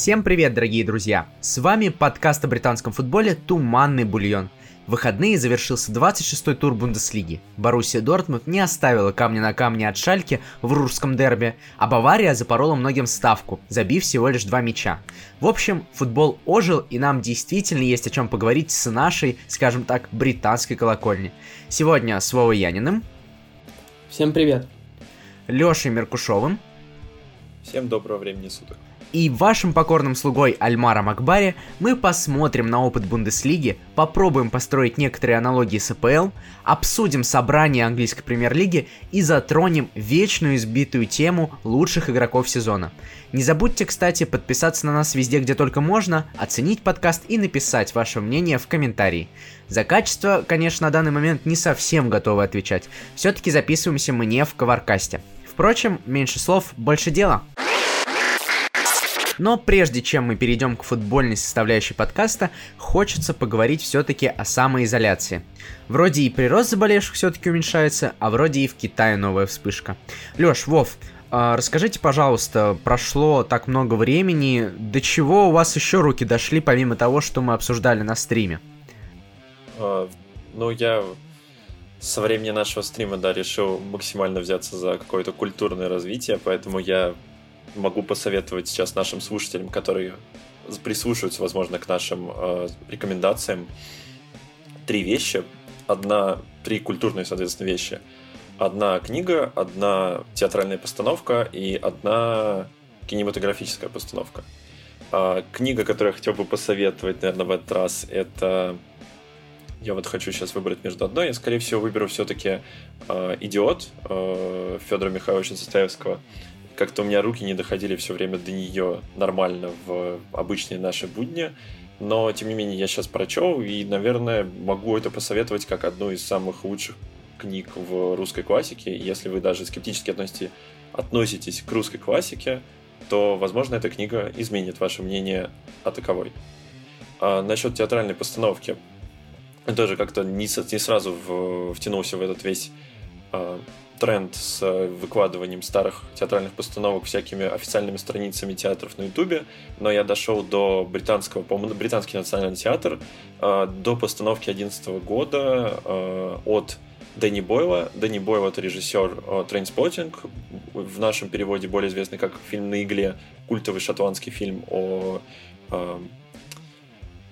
Всем привет, дорогие друзья! С вами подкаст о британском футболе «Туманный бульон». В выходные завершился 26-й тур Бундеслиги. Боруссия Дортмунд не оставила камня на камне от Шальки в русском дерби, а Бавария запорола многим ставку, забив всего лишь два мяча. В общем, футбол ожил, и нам действительно есть о чем поговорить с нашей, скажем так, британской колокольни. Сегодня с Вовой Яниным. Всем привет. Лешей Меркушевым. Всем доброго времени суток и вашим покорным слугой Альмаром Акбари мы посмотрим на опыт Бундеслиги, попробуем построить некоторые аналогии с АПЛ, обсудим собрание английской премьер-лиги и затронем вечную избитую тему лучших игроков сезона. Не забудьте, кстати, подписаться на нас везде, где только можно, оценить подкаст и написать ваше мнение в комментарии. За качество, конечно, на данный момент не совсем готовы отвечать. Все-таки записываемся мы не в Коваркасте. Впрочем, меньше слов, больше дела. Но прежде чем мы перейдем к футбольной составляющей подкаста, хочется поговорить все-таки о самоизоляции. Вроде и прирост заболевших все-таки уменьшается, а вроде и в Китае новая вспышка. Леш, Вов, а, Расскажите, пожалуйста, прошло так много времени, до чего у вас еще руки дошли, помимо того, что мы обсуждали на стриме? А, ну, я со времени нашего стрима, да, решил максимально взяться за какое-то культурное развитие, поэтому я могу посоветовать сейчас нашим слушателям, которые прислушиваются, возможно, к нашим э, рекомендациям, три вещи. Одна, три культурные, соответственно, вещи. Одна книга, одна театральная постановка и одна кинематографическая постановка. А, книга, которую я хотел бы посоветовать, наверное, в этот раз, это... Я вот хочу сейчас выбрать между одной. Я, скорее всего, выберу все-таки э, «Идиот» э, Федора Михайловича Составевского как-то у меня руки не доходили все время до нее нормально в обычные наши будни. Но, тем не менее, я сейчас прочел и, наверное, могу это посоветовать как одну из самых лучших книг в русской классике. Если вы даже скептически относитесь, относитесь к русской классике, то, возможно, эта книга изменит ваше мнение о таковой. А насчет театральной постановки. Тоже как-то не, не сразу в, втянулся в этот весь а, тренд с э, выкладыванием старых театральных постановок всякими официальными страницами театров на Ютубе, но я дошел до британского, по-моему, британский национальный театр, э, до постановки 2011 года э, от Дэнни Бойла. Дэнни Бойл — это режиссер «Trainspotting», в нашем переводе более известный как «Фильм на игле», культовый шотландский фильм о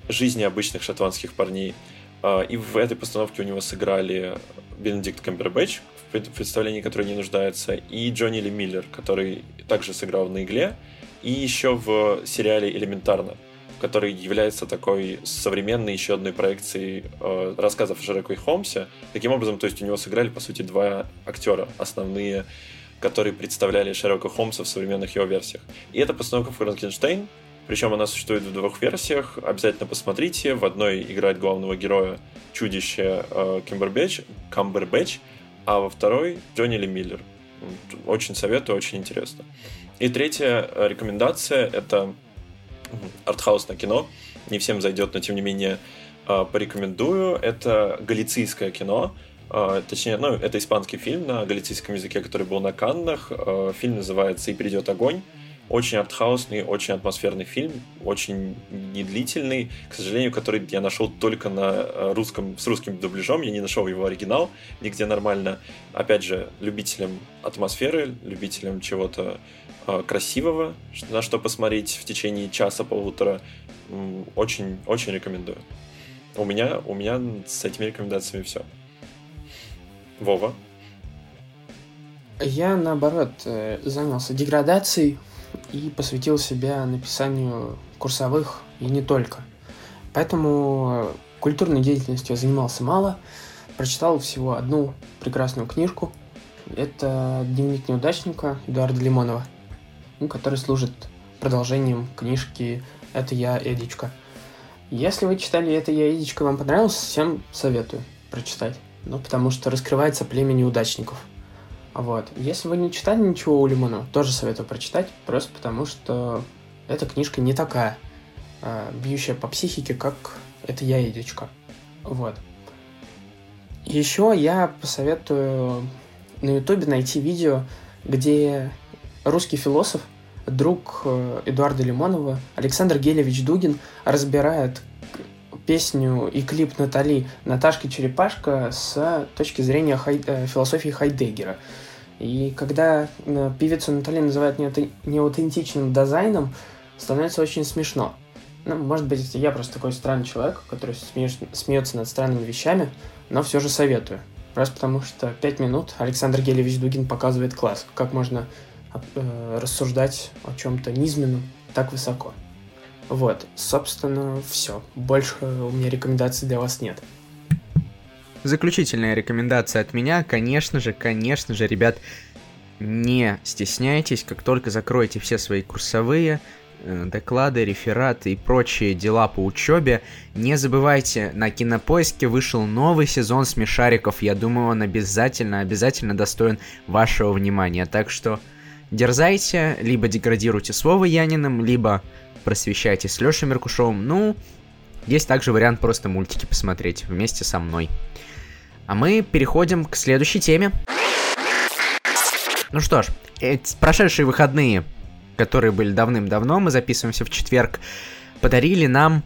жизни обычных шотландских парней. И в этой постановке у него сыграли Бенедикт Камбербэтч, представлении, которое не нуждается, и Джонни Ли Миллер, который также сыграл на игле, и еще в сериале «Элементарно», который является такой современной еще одной проекцией э, рассказов о Шерлоке Холмсе. Таким образом, то есть у него сыграли, по сути, два актера основные, которые представляли Шерлока Холмса в современных его версиях. И это постановка Франкенштейн, причем она существует в двух версиях. Обязательно посмотрите. В одной играет главного героя чудище э, Кимбербэтч, Камбербэтч, а во второй Джонни Ли Миллер. Очень советую, очень интересно. И третья э, рекомендация — это артхаусное кино. Не всем зайдет, но тем не менее э, порекомендую. Это галицийское кино. Э, точнее, ну, это испанский фильм на галицийском языке, который был на Каннах. Фильм называется «И придет огонь». Очень артхаусный, очень атмосферный фильм, очень недлительный, к сожалению, который я нашел только на э, русском, с русским дубляжом, я не нашел его оригинал нигде нормально. Опять же, любителям атмосферы, любителям чего-то э, красивого, на что посмотреть в течение часа-полутора, очень, очень рекомендую. У меня, у меня с этими рекомендациями все. Вова? Я, наоборот, э, занялся деградацией и посвятил себя написанию курсовых и не только. Поэтому культурной деятельностью я занимался мало, прочитал всего одну прекрасную книжку. Это «Дневник неудачника» Эдуарда Лимонова, ну, который служит продолжением книжки «Это я, Эдичка». Если вы читали «Это я, Эдичка» вам понравилось, всем советую прочитать. Ну, потому что раскрывается племя неудачников – вот. Если вы не читали ничего у Лимона, тоже советую прочитать, просто потому что эта книжка не такая э, бьющая по психике, как это я, Едичка. Вот. Еще я посоветую на Ютубе найти видео, где русский философ друг э, Эдуарда Лимонова, Александр Гелевич Дугин, разбирает песню и клип Натали «Наташка Черепашка» с точки зрения хай... Э, философии Хайдеггера. И когда э, певицу Натали называют неаутентичным дизайном, становится очень смешно. Ну, может быть, я просто такой странный человек, который смеешь, смеется над странными вещами, но все же советую. Раз потому что пять минут Александр Гелевич Дугин показывает класс, как можно э, рассуждать о чем-то низменном так высоко. Вот, собственно, все. Больше у меня рекомендаций для вас нет. Заключительная рекомендация от меня, конечно же, конечно же, ребят, не стесняйтесь, как только закроете все свои курсовые, Э, доклады, рефераты и прочие дела по учебе. Не забывайте, на Кинопоиске вышел новый сезон смешариков. Я думаю, он обязательно, обязательно достоин вашего внимания. Так что дерзайте, либо деградируйте с Вовой Яниным, либо просвещайте с Лешей Меркушевым. Ну, есть также вариант просто мультики посмотреть вместе со мной. А мы переходим к следующей теме. Ну что ж, эти прошедшие выходные которые были давным-давно, мы записываемся в четверг, подарили нам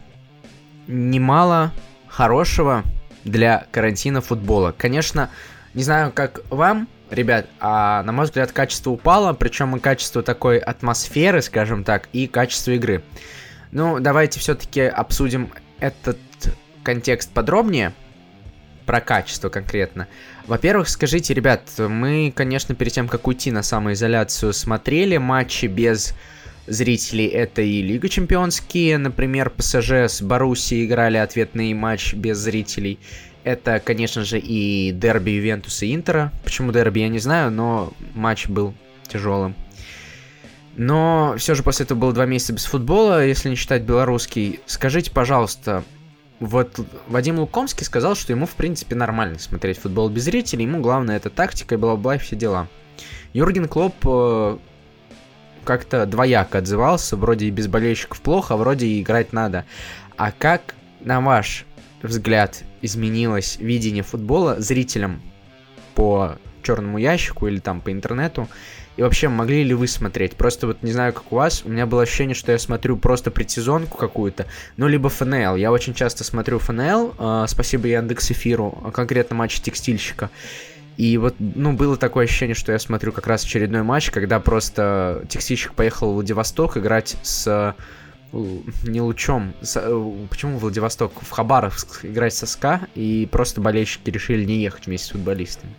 немало хорошего для карантина футбола. Конечно, не знаю, как вам, ребят, а на мой взгляд, качество упало, причем и качество такой атмосферы, скажем так, и качество игры. Ну, давайте все-таки обсудим этот контекст подробнее про качество конкретно. Во-первых, скажите, ребят, мы, конечно, перед тем, как уйти на самоизоляцию, смотрели матчи без зрителей. Это и Лига Чемпионские, например, ПСЖ с Баруси играли ответный матч без зрителей. Это, конечно же, и дерби Ювентуса и Интера. Почему дерби, я не знаю, но матч был тяжелым. Но все же после этого было два месяца без футбола, если не считать белорусский. Скажите, пожалуйста, вот Вадим Лукомский сказал, что ему, в принципе, нормально смотреть футбол без зрителей. Ему главное это тактика, бла-бла, все дела. Юрген Клоп э, как-то двояко отзывался. Вроде и без болельщиков плохо, а вроде и играть надо. А как, на ваш взгляд, изменилось видение футбола зрителям по черному ящику или там по интернету и вообще, могли ли вы смотреть? Просто вот не знаю, как у вас, у меня было ощущение, что я смотрю просто предсезонку какую-то, ну, либо ФНЛ. Я очень часто смотрю ФНЛ, э, спасибо Яндекс Эфиру, а конкретно матч текстильщика. И вот, ну, было такое ощущение, что я смотрю как раз очередной матч, когда просто текстильщик поехал в Владивосток играть с не лучом. Э, почему Владивосток? В Хабаровск играть со СКА, и просто болельщики решили не ехать вместе с футболистами.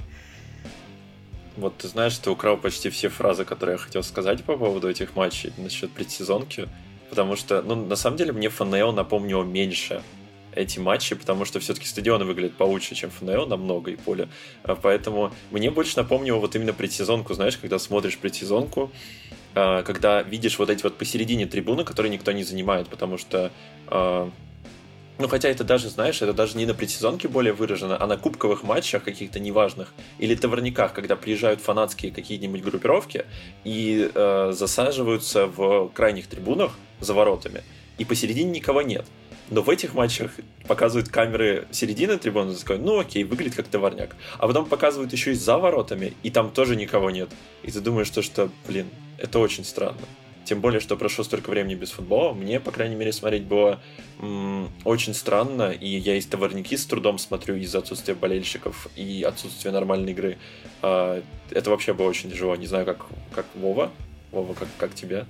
Вот ты знаешь, ты украл почти все фразы, которые я хотел сказать по поводу этих матчей насчет предсезонки. Потому что, ну, на самом деле, мне ФНЛ напомнило меньше эти матчи, потому что все-таки стадионы выглядят получше, чем ФНЛ намного и поле. А поэтому мне больше напомнило вот именно предсезонку, знаешь, когда смотришь предсезонку, когда видишь вот эти вот посередине трибуны, которые никто не занимает, потому что а, ну, хотя это даже, знаешь, это даже не на предсезонке более выражено, а на кубковых матчах каких-то неважных или товарниках, когда приезжают фанатские какие-нибудь группировки и э, засаживаются в крайних трибунах за воротами, и посередине никого нет. Но в этих матчах показывают камеры середины трибуны, такой, ну окей, выглядит как товарняк. А потом показывают еще и за воротами, и там тоже никого нет. И ты думаешь, что, что блин, это очень странно. Тем более, что прошло столько времени без футбола. Мне, по крайней мере, смотреть было м- очень странно. И я из товарники с трудом смотрю из-за отсутствия болельщиков и отсутствия нормальной игры. А, это вообще было очень тяжело. Не знаю, как, как Вова. Вова, как, как тебе?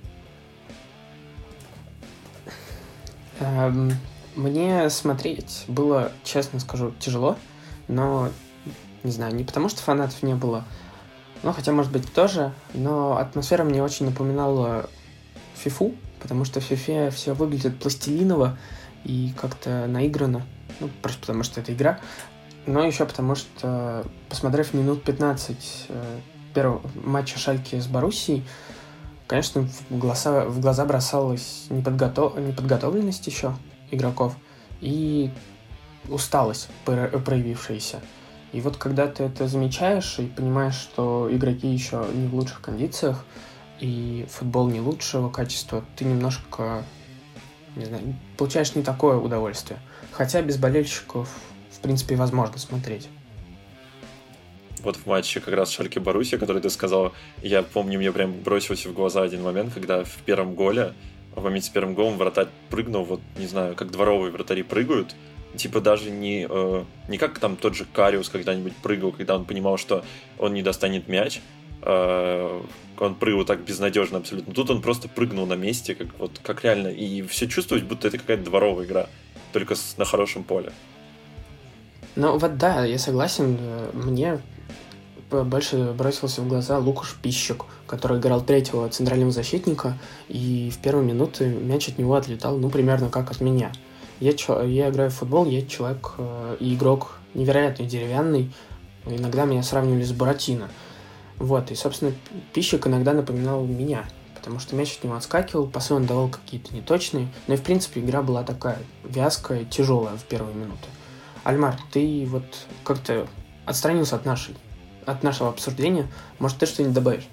Мне смотреть было, честно скажу, тяжело. Но, не знаю, не потому что фанатов не было, ну, хотя, может быть, тоже, но атмосфера мне очень напоминала фифу, потому что в фифе все выглядит пластилиново и как-то наиграно. Ну, просто потому что это игра. Но еще потому что, посмотрев минут 15 э, первого матча Шальки с Боруссией, конечно, в глаза, в глаза бросалась неподготов... неподготовленность еще игроков и усталость, проявившаяся. И вот когда ты это замечаешь и понимаешь, что игроки еще не в лучших кондициях, и футбол не лучшего качества, ты немножко, не знаю, получаешь не такое удовольствие. Хотя без болельщиков, в принципе, возможно смотреть. Вот в матче как раз Шальки Боруссия, который ты сказал, я помню, мне прям бросился в глаза один момент, когда в первом голе, в моменте с первым голом вратарь прыгнул, вот, не знаю, как дворовые вратари прыгают, типа даже не, э, не как там тот же Кариус когда-нибудь прыгал, когда он понимал, что он не достанет мяч, э, он прыгал так безнадежно абсолютно. Тут он просто прыгнул на месте, как вот как реально, и все чувствовать, будто это какая-то дворовая игра, только с, на хорошем поле. Ну вот да, я согласен. Мне больше бросился в глаза Лукаш Пищик, который играл третьего центрального защитника, и в первые минуты мяч от него отлетал, ну, примерно как от меня. Я, я играю в футбол, я человек э, игрок невероятно деревянный, иногда меня сравнивали с Буратино. Вот, и, собственно, Пищик иногда напоминал меня, потому что мяч от него отскакивал, пасы он давал какие-то неточные, но и, в принципе, игра была такая вязкая, тяжелая в первые минуты. Альмар, ты вот как-то отстранился от нашей, от нашего обсуждения. Может, ты что-нибудь добавишь?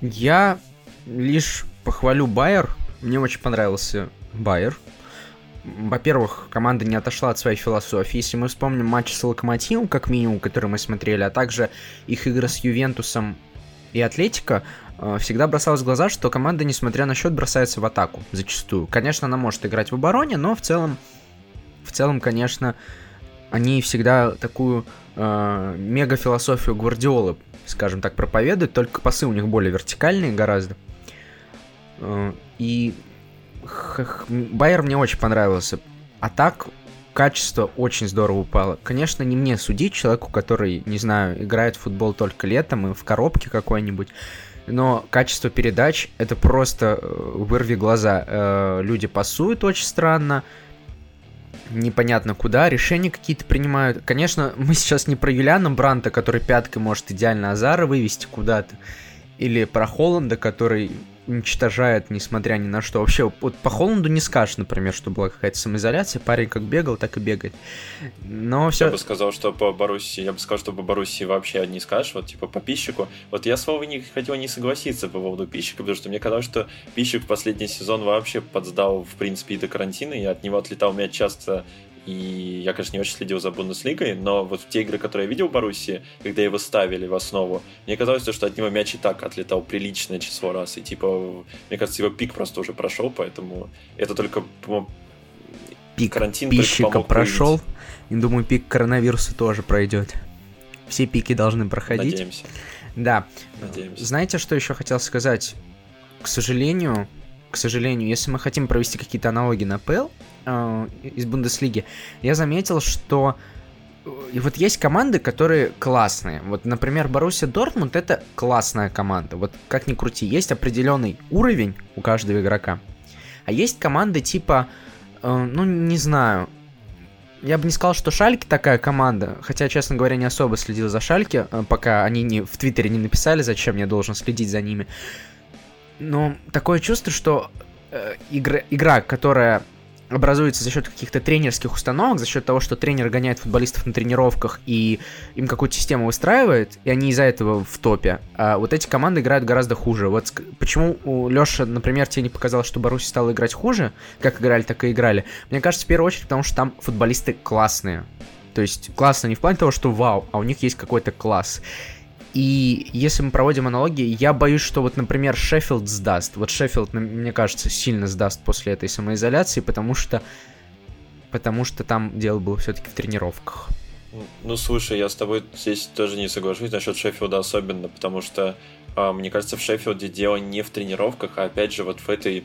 Я лишь похвалю Байер. Мне очень понравился Байер. Во-первых, команда не отошла от своей философии. Если мы вспомним матч с Локомотивом, как минимум, который мы смотрели, а также их игры с Ювентусом и Атлетико, э, всегда бросалось в глаза, что команда, несмотря на счет, бросается в атаку зачастую. Конечно, она может играть в обороне, но в целом в целом, конечно, они всегда такую э, мега-философию Гвардиолы, скажем так, проповедуют, только пасы у них более вертикальные гораздо. Э, и Байер мне очень понравился. А так, качество очень здорово упало. Конечно, не мне судить, человеку, который, не знаю, играет в футбол только летом и в коробке какой-нибудь, но качество передач это просто э, вырви глаза. Э, люди пасуют очень странно, непонятно куда, решения какие-то принимают. Конечно, мы сейчас не про Юлиана Бранта, который пяткой может идеально Азара вывести куда-то, или про Холланда, который уничтожает, несмотря ни на что. Вообще, вот по Холланду не скажешь, например, что была какая-то самоизоляция. Парень как бегал, так и бегает. Но все... Я бы сказал, что по Боруссии, я бы сказал, что по Боруссии вообще не скажешь, вот типа по Пищику. Вот я с не хотел не согласиться по поводу Пищика, потому что мне казалось, что Пищик в последний сезон вообще подсдал, в принципе, и до карантина, и от него отлетал мяч часто и я, конечно, не очень следил за Бундеслигой, но вот в те игры, которые я видел в Боруссии, когда его ставили в основу, мне казалось, что от него мяч и так отлетал приличное число раз. И типа, мне кажется, его пик просто уже прошел, поэтому это только пик карантин пищика прошел. И думаю, пик коронавируса тоже пройдет. Все пики должны проходить. Надеемся. Да. Надеемся. Знаете, что еще хотел сказать? К сожалению, к сожалению, если мы хотим провести какие-то аналогии на ПЛ, э, из Бундеслиги, я заметил, что э, и вот есть команды, которые классные. Вот, например, Боруссия Дортмунд это классная команда. Вот как ни крути, есть определенный уровень у каждого игрока. А есть команды типа, э, ну не знаю, я бы не сказал, что Шальки такая команда, хотя, честно говоря, не особо следил за Шальки, э, пока они не, в Твиттере не написали, зачем я должен следить за ними. Но такое чувство, что э, игра, игра, которая образуется за счет каких-то тренерских установок, за счет того, что тренер гоняет футболистов на тренировках и им какую-то систему выстраивает, и они из-за этого в топе. А вот эти команды играют гораздо хуже. Вот почему у Лёша, например, тебе не показалось, что Баруси стала играть хуже, как играли, так и играли? Мне кажется, в первую очередь, потому что там футболисты классные. То есть классно не в плане того, что вау, а у них есть какой-то класс. И если мы проводим аналогии, я боюсь, что вот, например, Шеффилд сдаст. Вот Шеффилд, мне кажется, сильно сдаст после этой самоизоляции, потому что потому что там дело было все-таки в тренировках. Ну, слушай, я с тобой здесь тоже не соглашусь насчет Шеффилда особенно, потому что, э, мне кажется, в Шеффилде дело не в тренировках, а опять же вот в этой...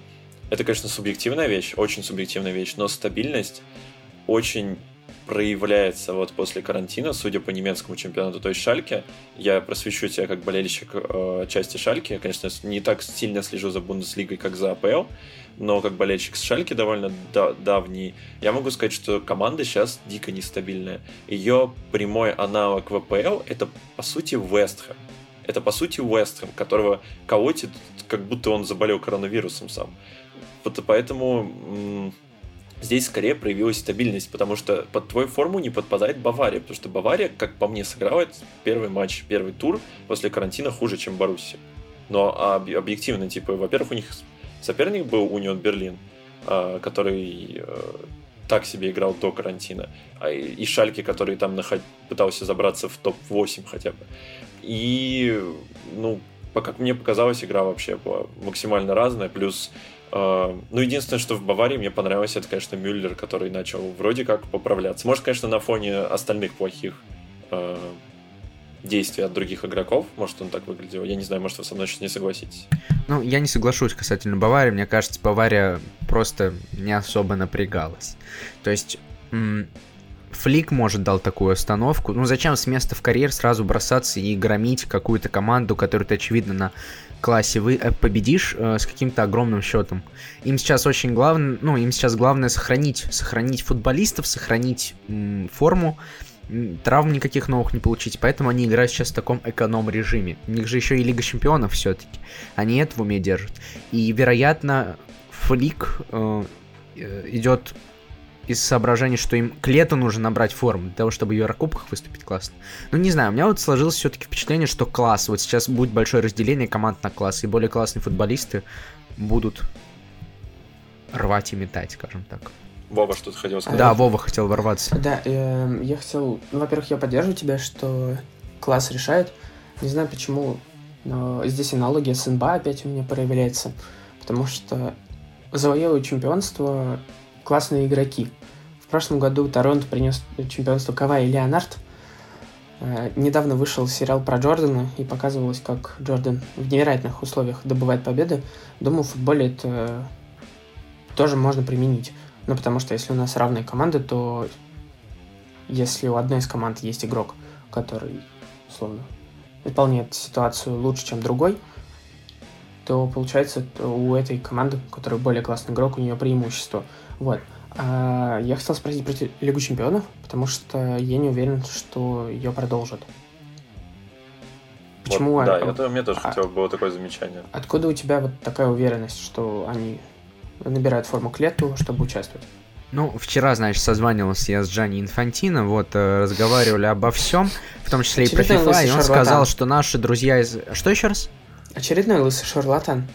Это, конечно, субъективная вещь, очень субъективная вещь, но стабильность очень проявляется вот после карантина, судя по немецкому чемпионату, то есть Шальке. Я просвещу тебя как болельщик э, части Шальки. Я, конечно, не так сильно слежу за Бундеслигой, как за АПЛ, но как болельщик с Шальки довольно да давний, я могу сказать, что команда сейчас дико нестабильная. Ее прямой аналог в АПЛ это, по сути, Вестхэм. Это, по сути, Вестхэм, которого колотит, как будто он заболел коронавирусом сам. Вот поэтому здесь скорее проявилась стабильность, потому что под твою форму не подпадает Бавария, потому что Бавария, как по мне, сыграла первый матч, первый тур после карантина хуже, чем Баруси. Но объективно, типа, во-первых, у них соперник был Унион Берлин, а, который так себе играл до карантина. А и Шальки, который там пытался забраться в топ-8 хотя бы. И, ну, как мне показалось, игра вообще была максимально разная. Плюс, э, ну, единственное, что в Баварии мне понравилось, это, конечно, Мюллер, который начал вроде как поправляться. Может, конечно, на фоне остальных плохих э, действий от других игроков, может, он так выглядел. Я не знаю, может, вы со мной сейчас не согласитесь. Ну, я не соглашусь касательно Баварии. Мне кажется, Бавария просто не особо напрягалась. То есть, Флик, может, дал такую остановку. Ну, зачем с места в карьер сразу бросаться и громить какую-то команду, которую ты, очевидно, на классе вы э, победишь э, с каким-то огромным счетом. Им сейчас очень главное, ну, им сейчас главное сохранить, сохранить футболистов, сохранить форму, травм никаких новых не получить, поэтому они играют сейчас в таком эконом-режиме. У них же еще и Лига Чемпионов все-таки. Они это в уме держат. И, вероятно, Флик э, э идет из соображений, что им к лету нужно набрать форму для того, чтобы в Еврокубках выступить классно. Ну, не знаю, у меня вот сложилось все-таки впечатление, что класс, вот сейчас будет большое разделение команд на класс, и более классные футболисты будут рвать и метать, скажем так. Вова что-то хотел сказать. Да, Вова хотел ворваться. Да, э, я хотел... Ну, во-первых, я поддерживаю тебя, что класс решает. Не знаю почему, но здесь аналогия с НБА опять у меня проявляется. Потому что завоевывают чемпионство классные игроки. Прошлом году Торонто принес чемпионство Кавай и Леонард. Э, недавно вышел сериал про Джордана и показывалось, как Джордан в невероятных условиях добывает победы. Думаю, в футболе это тоже можно применить. Ну, потому что если у нас равные команды, то если у одной из команд есть игрок, который, условно, выполняет ситуацию лучше, чем другой, то получается у этой команды, которая более классный игрок, у нее преимущество. Вот. А я хотел спросить про Лигу Чемпионов, потому что я не уверен, что ее продолжат. Почему? Вот, да, а, это у меня тоже а, хотел, было такое замечание. Откуда у тебя вот такая уверенность, что они набирают форму к лету, чтобы участвовать? Ну, вчера, значит, созванивался я с Джани Инфантино, вот, э, разговаривали обо всем, в том числе Очередной и про FIFA, и он шарлатан. сказал, что наши друзья из... Что еще раз? Очередной лысый шарлатан.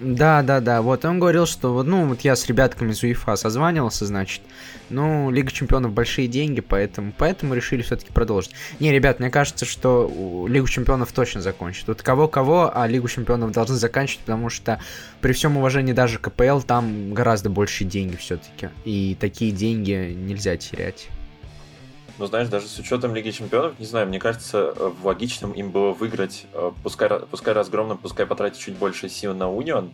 Да, да, да. Вот он говорил, что ну, вот я с ребятками из УЕФА созванивался, значит. Ну, Лига Чемпионов большие деньги, поэтому, поэтому решили все-таки продолжить. Не, ребят, мне кажется, что Лигу Чемпионов точно закончат. Вот кого-кого, а Лигу Чемпионов должны заканчивать, потому что при всем уважении даже КПЛ там гораздо больше деньги все-таки. И такие деньги нельзя терять. Но знаешь, даже с учетом Лиги Чемпионов, не знаю, мне кажется, э, логичным им было выиграть, э, пускай, пускай разгромно, пускай потратить чуть больше сил на Унион,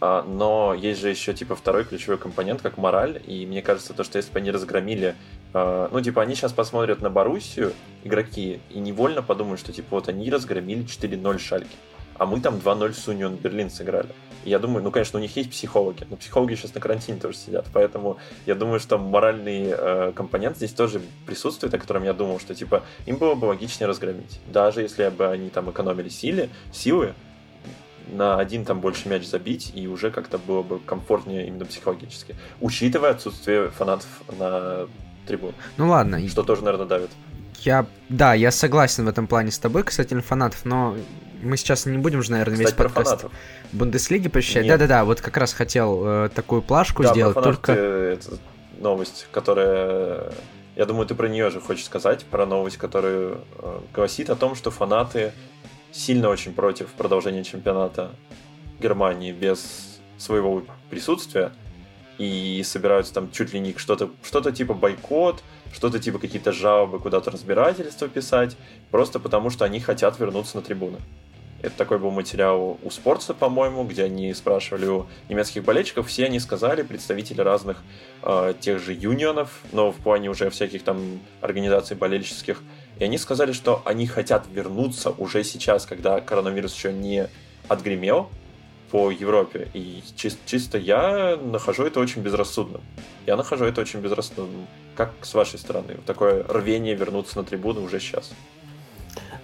а, но есть же еще типа второй ключевой компонент, как мораль, и мне кажется, то, что если бы они разгромили, э, ну типа они сейчас посмотрят на Боруссию, игроки, и невольно подумают, что типа вот они разгромили 4-0 Шальки а мы там 2-0 с Унион Берлин сыграли. И я думаю, ну, конечно, у них есть психологи, но психологи сейчас на карантине тоже сидят, поэтому я думаю, что моральный э, компонент здесь тоже присутствует, о котором я думал, что, типа, им было бы логичнее разгромить. Даже если бы они там экономили силы, силы, на один там больше мяч забить, и уже как-то было бы комфортнее именно психологически. Учитывая отсутствие фанатов на трибун. Ну ладно. Что тоже, наверное, давит. Я, да, я согласен в этом плане с тобой касательно фанатов, но мы сейчас не будем же, наверное, Кстати, весь подкаст Бундеслиги посещать. Да-да-да, вот как раз хотел э, такую плашку да, сделать, только... Это новость, которая... Я думаю, ты про нее же хочешь сказать, про новость, которая э, гласит о том, что фанаты сильно очень против продолжения чемпионата Германии без своего присутствия и собираются там чуть ли не что-то что типа бойкот, что-то типа какие-то жалобы, куда-то разбирательства писать, просто потому что они хотят вернуться на трибуны. Это такой был материал у Спорта, по-моему, где они спрашивали у немецких болельщиков. Все они сказали, представители разных э, тех же юнионов, но в плане уже всяких там организаций болельческих. И они сказали, что они хотят вернуться уже сейчас, когда коронавирус еще не отгремел по Европе. И чис- чисто я нахожу это очень безрассудным. Я нахожу это очень безрассудным. Как с вашей стороны? Такое рвение вернуться на трибуну уже сейчас.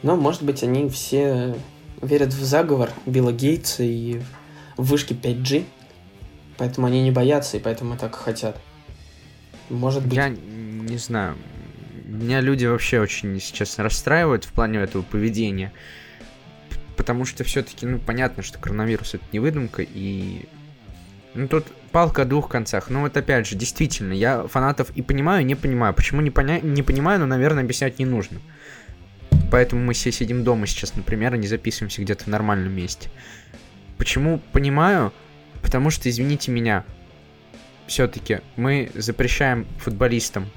Ну, может быть, они все верят в заговор Билла Гейтса и в вышки 5G, поэтому они не боятся и поэтому так хотят. Может быть. Я не знаю. Меня люди вообще очень сейчас расстраивают в плане этого поведения. Потому что все-таки, ну, понятно, что коронавирус это не выдумка, и Ну тут палка о двух концах. Ну вот опять же, действительно, я фанатов и понимаю, и не понимаю. Почему не, поня... не понимаю, но, наверное, объяснять не нужно. Поэтому мы все сидим дома сейчас, например, и не записываемся где-то в нормальном месте. Почему понимаю? Потому что, извините меня, все-таки мы запрещаем футболистам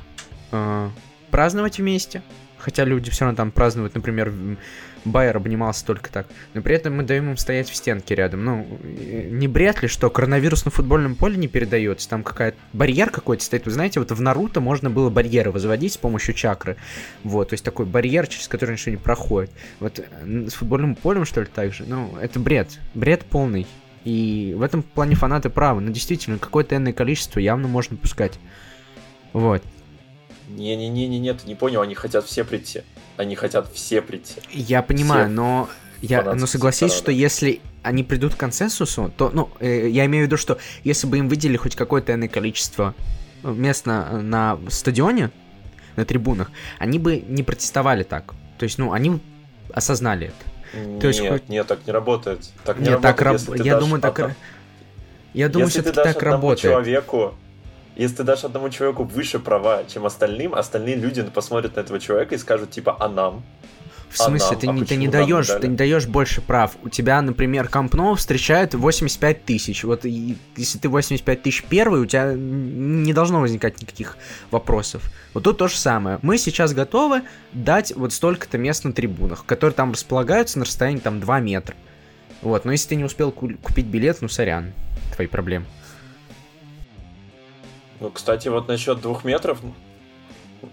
э, праздновать вместе, хотя люди все равно там празднуют, например, Байер обнимался только так. Но при этом мы даем им стоять в стенке рядом. Ну, не бред ли, что коронавирус на футбольном поле не передается? Там какая-то барьер какой-то стоит. Вы знаете, вот в Наруто можно было барьеры возводить с помощью чакры. Вот, то есть такой барьер, через который ничего не проходит. Вот с футбольным полем, что ли, так же? Ну, это бред. Бред полный. И в этом плане фанаты правы. Но действительно, какое-то энное количество явно можно пускать. Вот. Не-не-не-не, ты не понял, они хотят все прийти. Они хотят все прийти. Я понимаю, все но я, но согласись, что если они придут к консенсусу, то, ну, э, я имею в виду, что если бы им выделили хоть какое-то иное количество мест на, на стадионе, на трибунах, они бы не протестовали так. То есть, ну, они осознали это. Нет, то есть, хоть... нет, так не работает. Так не нет, работает, так раб... я думаю, так... Я думаю, если все-таки ты дашь так работает. человеку если ты дашь одному человеку выше права, чем остальным, остальные люди посмотрят на этого человека и скажут, типа, а нам? В смысле, а ты, а не, ты не даешь, ты не даешь больше прав. У тебя, например, Компно встречает 85 тысяч. Вот и, если ты 85 тысяч первый, у тебя не должно возникать никаких вопросов. Вот тут то же самое. Мы сейчас готовы дать вот столько-то мест на трибунах, которые там располагаются на расстоянии там 2 метра. Вот, но если ты не успел ку- купить билет, ну сорян, твои проблемы. Ну, кстати, вот насчет двух метров,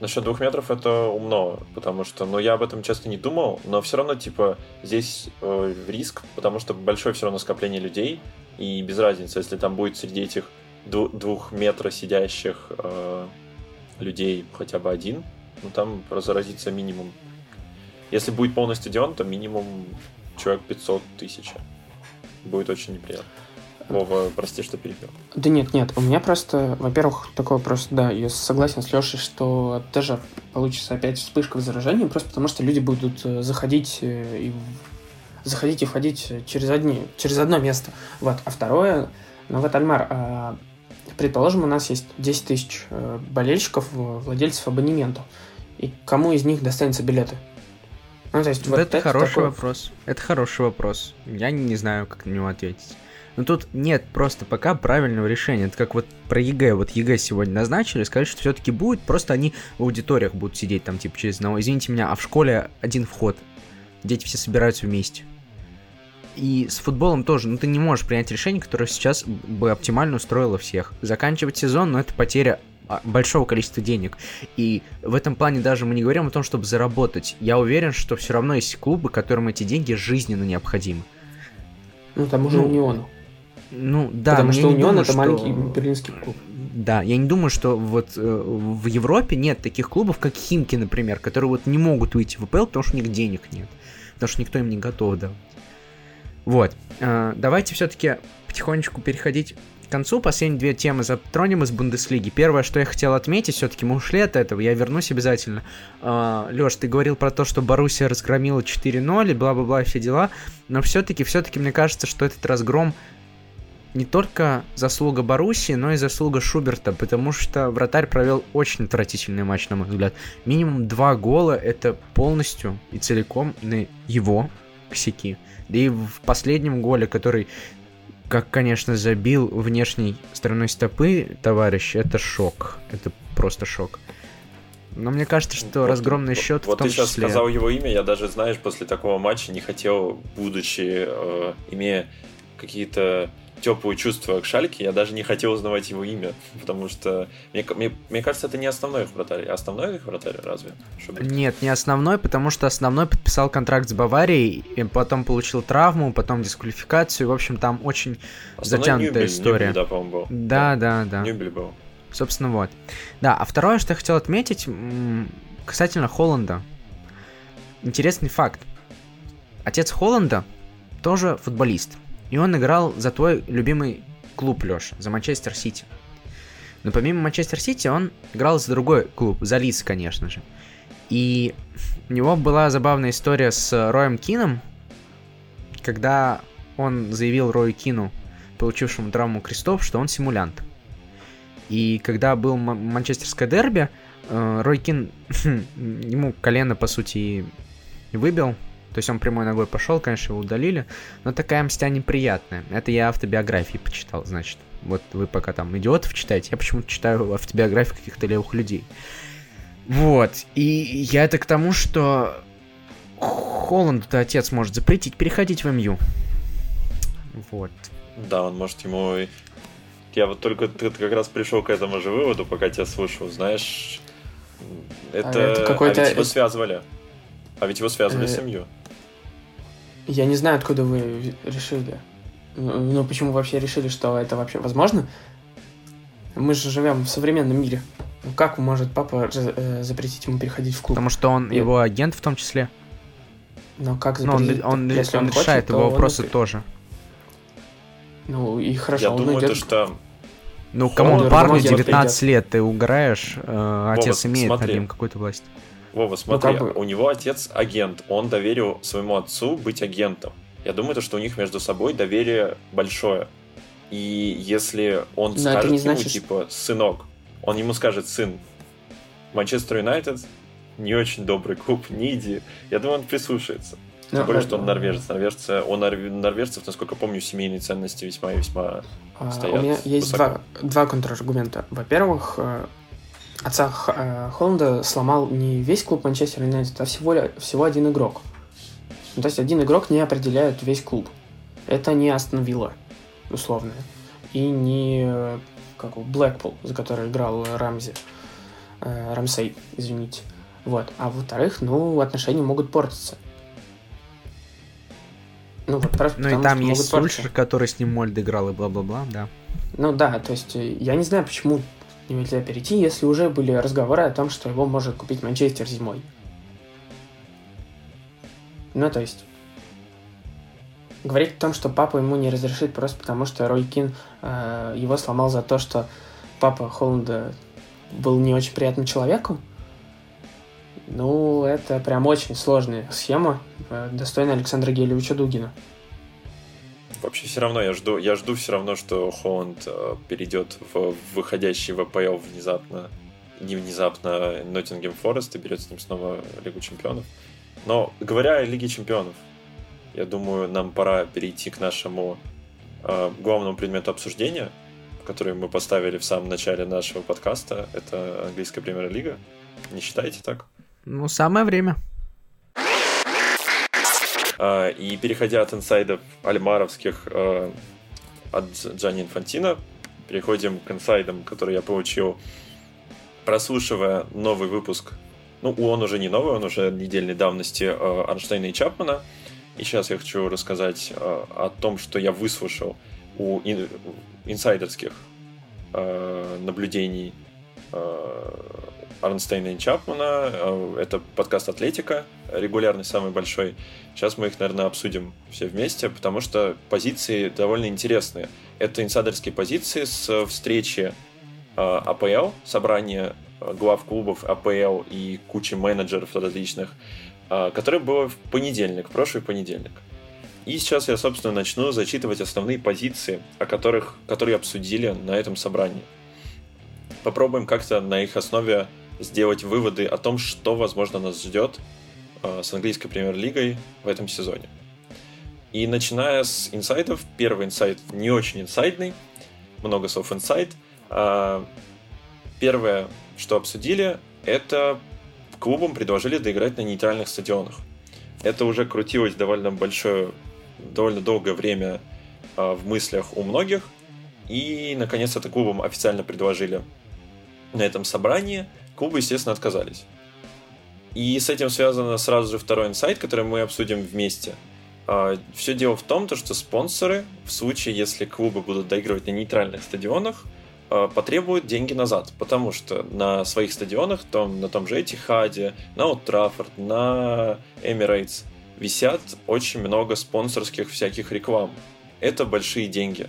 насчет двух метров это умно, потому что, ну, я об этом часто не думал, но все равно, типа, здесь э, риск, потому что большое все равно скопление людей, и без разницы, если там будет среди этих дву- двух метра сидящих э, людей хотя бы один, ну, там заразится минимум. Если будет полный стадион, то минимум человек 500 тысяч. Будет очень неприятно. Вова, прости, что перебил. Да нет, нет, у меня просто, во-первых, такой вопрос, да, я согласен с Лешей, что тоже получится опять вспышка заражения, просто потому что люди будут э, заходить и заходить и входить через одни, через одно место. Вот. А второе, ну вот, Альмар, а, предположим, у нас есть 10 тысяч э, болельщиков, владельцев абонемента. И кому из них достанется билеты? Ну, то есть, вот это, это хороший такой... вопрос. Это хороший вопрос. Я не знаю, как на него ответить. Но тут нет просто пока правильного решения. Это как вот про ЕГЭ. Вот ЕГЭ сегодня назначили, сказали, что все-таки будет, просто они в аудиториях будут сидеть там типа через одного. Извините меня, а в школе один вход. Дети все собираются вместе. И с футболом тоже, ну ты не можешь принять решение, которое сейчас бы оптимально устроило всех. Заканчивать сезон, но это потеря а, большого количества денег. И в этом плане даже мы не говорим о том, чтобы заработать. Я уверен, что все равно есть клубы, которым эти деньги жизненно необходимы. Ну, тому же ну, Униону. Ну, да. Потому что Унион думаю, это что... маленький берлинский клуб. Да, я не думаю, что вот э, в Европе нет таких клубов, как Химки, например, которые вот не могут выйти в ВПЛ, потому что у них денег нет. Потому что никто им не готов давать. Вот. Э, давайте все-таки потихонечку переходить к концу. Последние две темы затронем из Бундеслиги. Первое, что я хотел отметить, все-таки мы ушли от этого, я вернусь обязательно. Э, Леш, ты говорил про то, что Боруссия разгромила 4-0 и бла-бла-бла, все дела. Но все-таки, все-таки мне кажется, что этот разгром не только заслуга Баруси, но и заслуга Шуберта, потому что вратарь провел очень отвратительный матч, на мой взгляд. Минимум два гола это полностью и целиком на его косяки. Да и в последнем голе, который, как, конечно, забил внешней стороной стопы товарищ, это шок. Это просто шок. Но мне кажется, что вот, разгромный счет вот, в том Вот ты сейчас числе... сказал его имя, я даже, знаешь, после такого матча не хотел, будучи, э, имея какие-то теплые чувства к Шальке, я даже не хотел узнавать его имя, потому что мне, мне, мне кажется, это не основной их вратарь. А основной их вратарь разве? Нет, не основной, потому что основной подписал контракт с Баварией, и потом получил травму, потом дисквалификацию. В общем, там очень основной затянутая Нюбель, история. Нюбель, да, по-моему, был. Да, да, да. Нюбель был. Собственно, вот. Да, а второе, что я хотел отметить, касательно Холланда. Интересный факт. Отец Холланда тоже футболист. И он играл за твой любимый клуб, Лёш, за Манчестер Сити. Но помимо Манчестер Сити он играл за другой клуб, за Лис, конечно же. И у него была забавная история с Роем Кином, когда он заявил Рою Кину, получившему травму крестов, что он симулянт. И когда был манчестерское дерби, э, Рой Кин ему колено, по сути, выбил. То есть он прямой ногой пошел, конечно, его удалили. Но такая мстя неприятная. Это я автобиографии почитал, значит. Вот вы пока там идиотов читаете, я почему-то читаю автобиографии каких-то левых людей. Вот. И я это к тому, что Холланд-то отец может запретить переходить в МЮ. Вот. Да, он может ему... Я вот только как раз пришел к этому же выводу, пока тебя слушал, знаешь... Это, а, это какой-то... а ведь его связывали. А ведь его связывали э... с семью. Я не знаю, откуда вы решили. Ну, ну, почему вообще решили, что это вообще возможно? Мы же живем в современном мире. Ну, как может папа э, запретить ему переходить в клуб? Потому что он И... его агент в том числе. Но как запретить? Но он, он, если он, он решает хочет, его вопросы он... тоже. Ну и хорошо, Я он думаю, идет... то, что... Ну, кому парню 19 лет, ты угораешь, э, отец Вова, имеет смотри. над ним какую-то власть. Вова, ну, смотри, ну, как бы... у него отец агент, он доверил своему отцу быть агентом. Я думаю, то, что у них между собой доверие большое. И если он Но скажет ему, значит... типа, сынок, он ему скажет, сын, Манчестер Юнайтед не очень добрый клуб, не иди. Я думаю, он прислушается. Тем ну, более, что он норвежец. Норвежцы, у норвежцев, насколько помню, семейные ценности весьма и весьма а, стоят. У меня есть два, два контраргумента. Во-первых, э, отца э, Холланда сломал не весь клуб Манчестер Юнайтед, а всего, всего один игрок. Ну, то есть один игрок не определяет весь клуб. Это не Астон Вилла, условно. И не как Блэкпул, за который играл Рамзи. Э, Рамсей, извините. Вот. А во-вторых, ну, отношения могут портиться. Ну, вот просто ну и там есть Сульшер, который с ним Мольд играл и бла-бла-бла, да. Ну да, то есть я не знаю, почему нельзя перейти, если уже были разговоры о том, что его может купить Манчестер зимой. Ну, то есть, говорить о том, что папа ему не разрешит просто потому, что Рой Кин э, его сломал за то, что папа Холланда был не очень приятным человеком, ну, это прям очень сложная схема, э, достойная Александра Гелевича Дугина. Вообще все равно я жду, я жду все равно, что Холланд э, перейдет в выходящий в АПЛ внезапно, не внезапно Ноттингем Форест и берет с ним снова Лигу Чемпионов. Но говоря о Лиге Чемпионов, я думаю, нам пора перейти к нашему э, главному предмету обсуждения, который мы поставили в самом начале нашего подкаста. Это английская премьер-лига. Не считаете так? Ну, самое время. А, и переходя от инсайдов альмаровских а, от Джани Инфантино, переходим к инсайдам, которые я получил, прослушивая новый выпуск. Ну, он уже не новый, он уже недельной давности а, Арнштейна и Чапмана. И сейчас я хочу рассказать о том, что я выслушал у инсайдерских наблюдений Арнстейна и Чапмана. Э, это подкаст «Атлетика», регулярный, самый большой. Сейчас мы их, наверное, обсудим все вместе, потому что позиции довольно интересные. Это инсайдерские позиции с встречи э, АПЛ, собрание э, глав клубов АПЛ и кучи менеджеров различных, которое было в понедельник, в прошлый понедельник. И сейчас я, собственно, начну зачитывать основные позиции, о которых, которые обсудили на этом собрании. Попробуем как-то на их основе сделать выводы о том, что, возможно, нас ждет э, с английской премьер-лигой в этом сезоне. И начиная с инсайдов, первый инсайд не очень инсайдный, много слов инсайд. А первое, что обсудили, это клубам предложили доиграть на нейтральных стадионах. Это уже крутилось довольно большое, довольно долгое время а, в мыслях у многих. И, наконец, это клубам официально предложили на этом собрании клубы, естественно, отказались. И с этим связано сразу же второй инсайт, который мы обсудим вместе. А, Все дело в том, что спонсоры, в случае, если клубы будут доигрывать на нейтральных стадионах, а, потребуют деньги назад, потому что на своих стадионах, том, на том же Этихаде, на Траффорд, на Эмирейтс висят очень много спонсорских всяких реклам. Это большие деньги.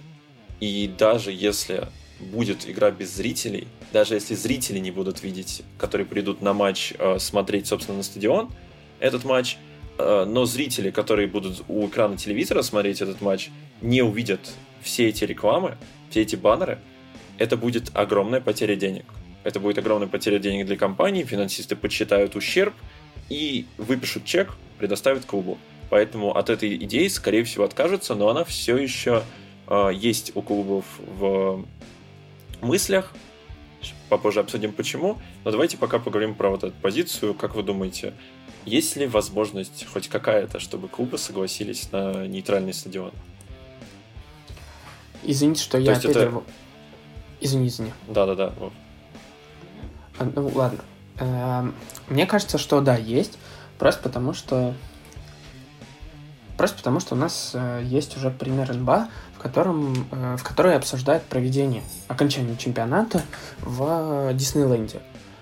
И даже если будет игра без зрителей, даже если зрители не будут видеть, которые придут на матч э, смотреть, собственно, на стадион, этот матч, э, но зрители, которые будут у экрана телевизора смотреть этот матч, не увидят все эти рекламы, все эти баннеры, это будет огромная потеря денег. Это будет огромная потеря денег для компании, финансисты подсчитают ущерб и выпишут чек, предоставят клубу. Поэтому от этой идеи, скорее всего, откажутся, но она все еще э, есть у клубов в мыслях. Попозже обсудим почему. Но давайте пока поговорим про вот эту позицию. Как вы думаете, есть ли возможность хоть какая-то, чтобы клубы согласились на нейтральный стадион? Извините, что То я опять... Это... Извини, извини. Да-да-да. А, ну, ладно. Эм, мне кажется, что да, есть. Просто потому, что Просто потому, что у нас э, есть уже пример НБА, в котором, э, в которой обсуждают проведение окончания чемпионата в Диснейленде.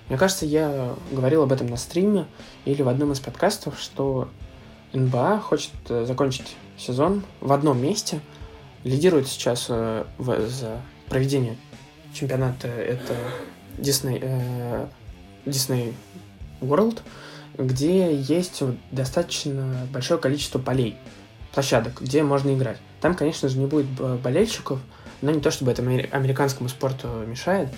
Мне кажется, я говорил об этом на стриме или в одном из подкастов, что НБА хочет э, закончить сезон в одном месте. Лидирует сейчас э, в, за проведение чемпионата это Disney, э, Disney World – где есть достаточно большое количество полей, площадок, где можно играть. Там, конечно же, не будет болельщиков, но не то, чтобы это американскому спорту мешает.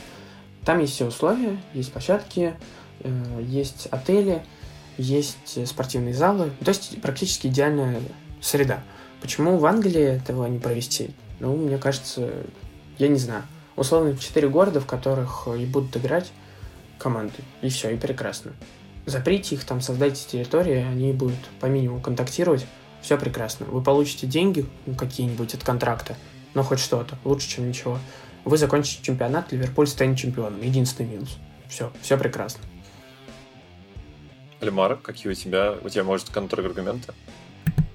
Там есть все условия, есть площадки, э, есть отели, есть спортивные залы. То есть практически идеальная среда. Почему в Англии этого не провести? Ну, мне кажется, я не знаю. Условно, четыре города, в которых и будут играть команды. И все, и прекрасно заприте их, там, создайте территории, они будут по минимуму контактировать, все прекрасно. Вы получите деньги ну, какие-нибудь от контракта, но хоть что-то, лучше, чем ничего. Вы закончите чемпионат, Ливерпуль станет чемпионом. Единственный минус. Все, все прекрасно. Лемар, какие у тебя, у тебя, может, контраргументы?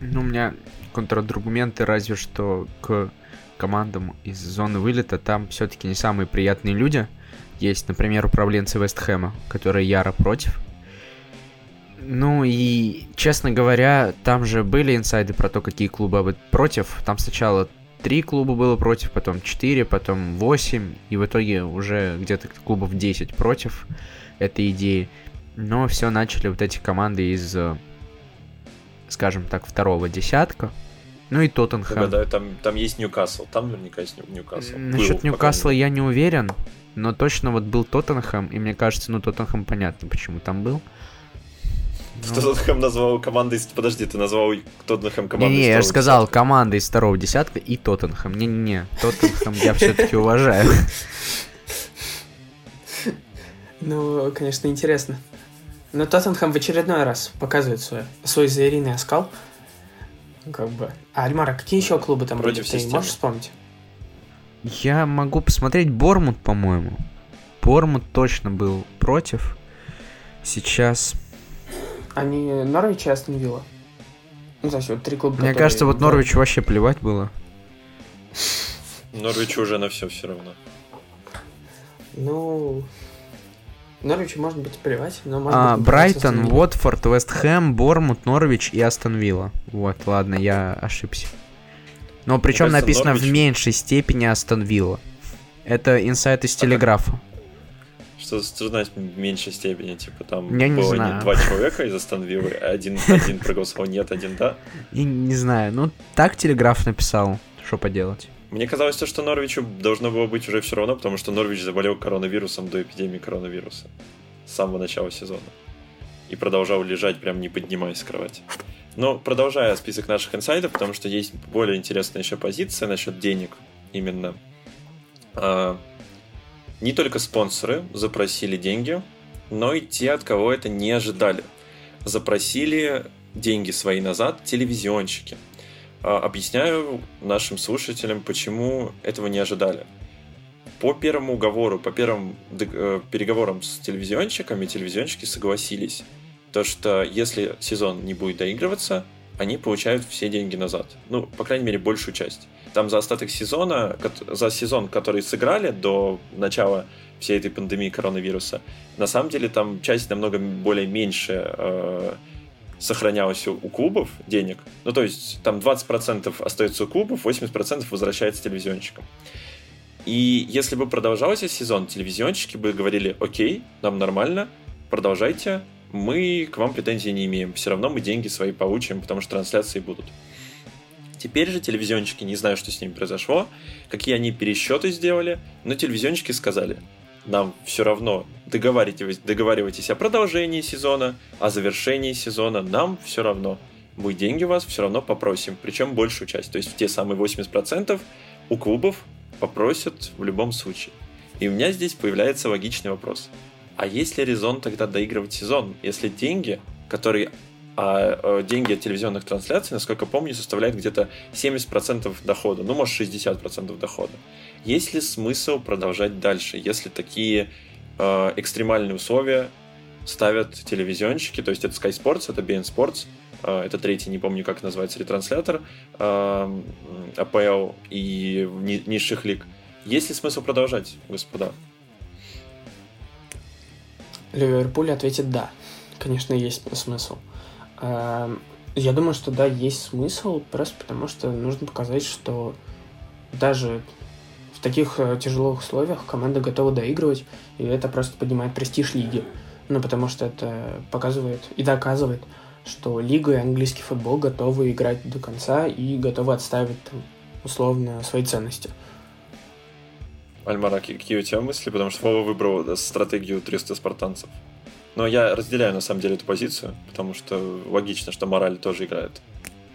Ну, у меня контраргументы разве что к командам из зоны вылета. Там все-таки не самые приятные люди. Есть, например, управленцы Вестхэма, которые яро против ну и, честно говоря, там же были инсайды про то, какие клубы против. Там сначала три клуба было против, потом четыре, потом восемь, и в итоге уже где-то клубов 10 против этой идеи. Но все начали вот эти команды из, скажем так, второго десятка. Ну и Тоттенхэм. Да, да, там, там есть Ньюкасл, там наверняка есть Ньюкасл. Насчет Ньюкасла я не уверен, но точно вот был Тоттенхэм, и мне кажется, ну Тоттенхэм понятно, почему там был. Ну... Тоттенхэм назвал командой... Подожди, ты назвал Тоттенхэм командой Не, не, я же сказал, команда из второго десятка и Тоттенхэм. Не-не-не, Тоттенхэм я все-таки уважаю. Ну, конечно, интересно. Но Тоттенхэм в очередной раз показывает свой, свой звериный оскал. Как бы. А, Альмара, какие еще клубы там Против были? Ты можешь вспомнить? Я могу посмотреть Бормут, по-моему. Бормут точно был против. Сейчас они Норвич и Астон Вилла. Ну, то есть вот три клуба, Мне кажется, вот Норвичу вообще плевать было. Норвичу уже на все все равно. Ну, Норвичу может быть плевать, но может а, быть... Брайтон, Уотфорд, Вест Хэм, Бормут, Норвич и Астон Вилла. Вот, ладно, я ошибся. Но причем написано Норвич... в меньшей степени Астон Вилла. Это инсайт из Телеграфа. Значит в меньшей степени? Типа там Я было не знаю. два человека из Остановилы, один, один проголосовал нет, один да? Я не знаю. Ну, так Телеграф написал. Что поделать? Мне казалось, что Норвичу должно было быть уже все равно, потому что Норвич заболел коронавирусом до эпидемии коронавируса. С самого начала сезона. И продолжал лежать, прям не поднимаясь с кровати. Но продолжая список наших инсайдов, потому что есть более интересная еще позиция насчет денег именно. Не только спонсоры запросили деньги, но и те, от кого это не ожидали. Запросили деньги свои назад телевизионщики. А, объясняю нашим слушателям, почему этого не ожидали. По первому уговору, по первым э, переговорам с телевизионщиками, телевизионщики согласились, то что если сезон не будет доигрываться, они получают все деньги назад. Ну, по крайней мере, большую часть там за остаток сезона, за сезон, который сыграли до начала всей этой пандемии коронавируса, на самом деле там часть намного более меньше э, сохранялась у, у клубов денег. Ну, то есть там 20% остается у клубов, 80% возвращается телевизионщикам. И если бы продолжался сезон, телевизионщики бы говорили, окей, нам нормально, продолжайте, мы к вам претензий не имеем. Все равно мы деньги свои получим, потому что трансляции будут Теперь же телевизионщики, не знаю, что с ними произошло, какие они пересчеты сделали, но телевизионщики сказали, нам все равно договаривайтесь, договаривайтесь о продолжении сезона, о завершении сезона, нам все равно. Мы деньги вас все равно попросим, причем большую часть. То есть те самые 80% у клубов попросят в любом случае. И у меня здесь появляется логичный вопрос. А есть ли резон тогда доигрывать сезон, если деньги, которые а э, деньги от телевизионных трансляций, насколько помню, составляют где-то 70% дохода, ну, может, 60% дохода. Есть ли смысл продолжать дальше, если такие э, экстремальные условия ставят телевизионщики, то есть это Sky Sports, это BN Sports, э, это третий, не помню, как называется, ретранслятор э, АПЛ и ни, низших лиг. Есть ли смысл продолжать, господа? Ливерпуль ответит «да». Конечно, есть смысл. Я думаю, что да, есть смысл, просто потому что нужно показать, что даже в таких э, тяжелых условиях команда готова доигрывать, и это просто поднимает престиж лиги. Ну, потому что это показывает и доказывает, что лига и английский футбол готовы играть до конца и готовы отставить там, условно свои ценности. Альмара, какие у тебя мысли? Потому что Вова выбрал стратегию 300 спартанцев. Но я разделяю на самом деле эту позицию, потому что логично, что мораль тоже играет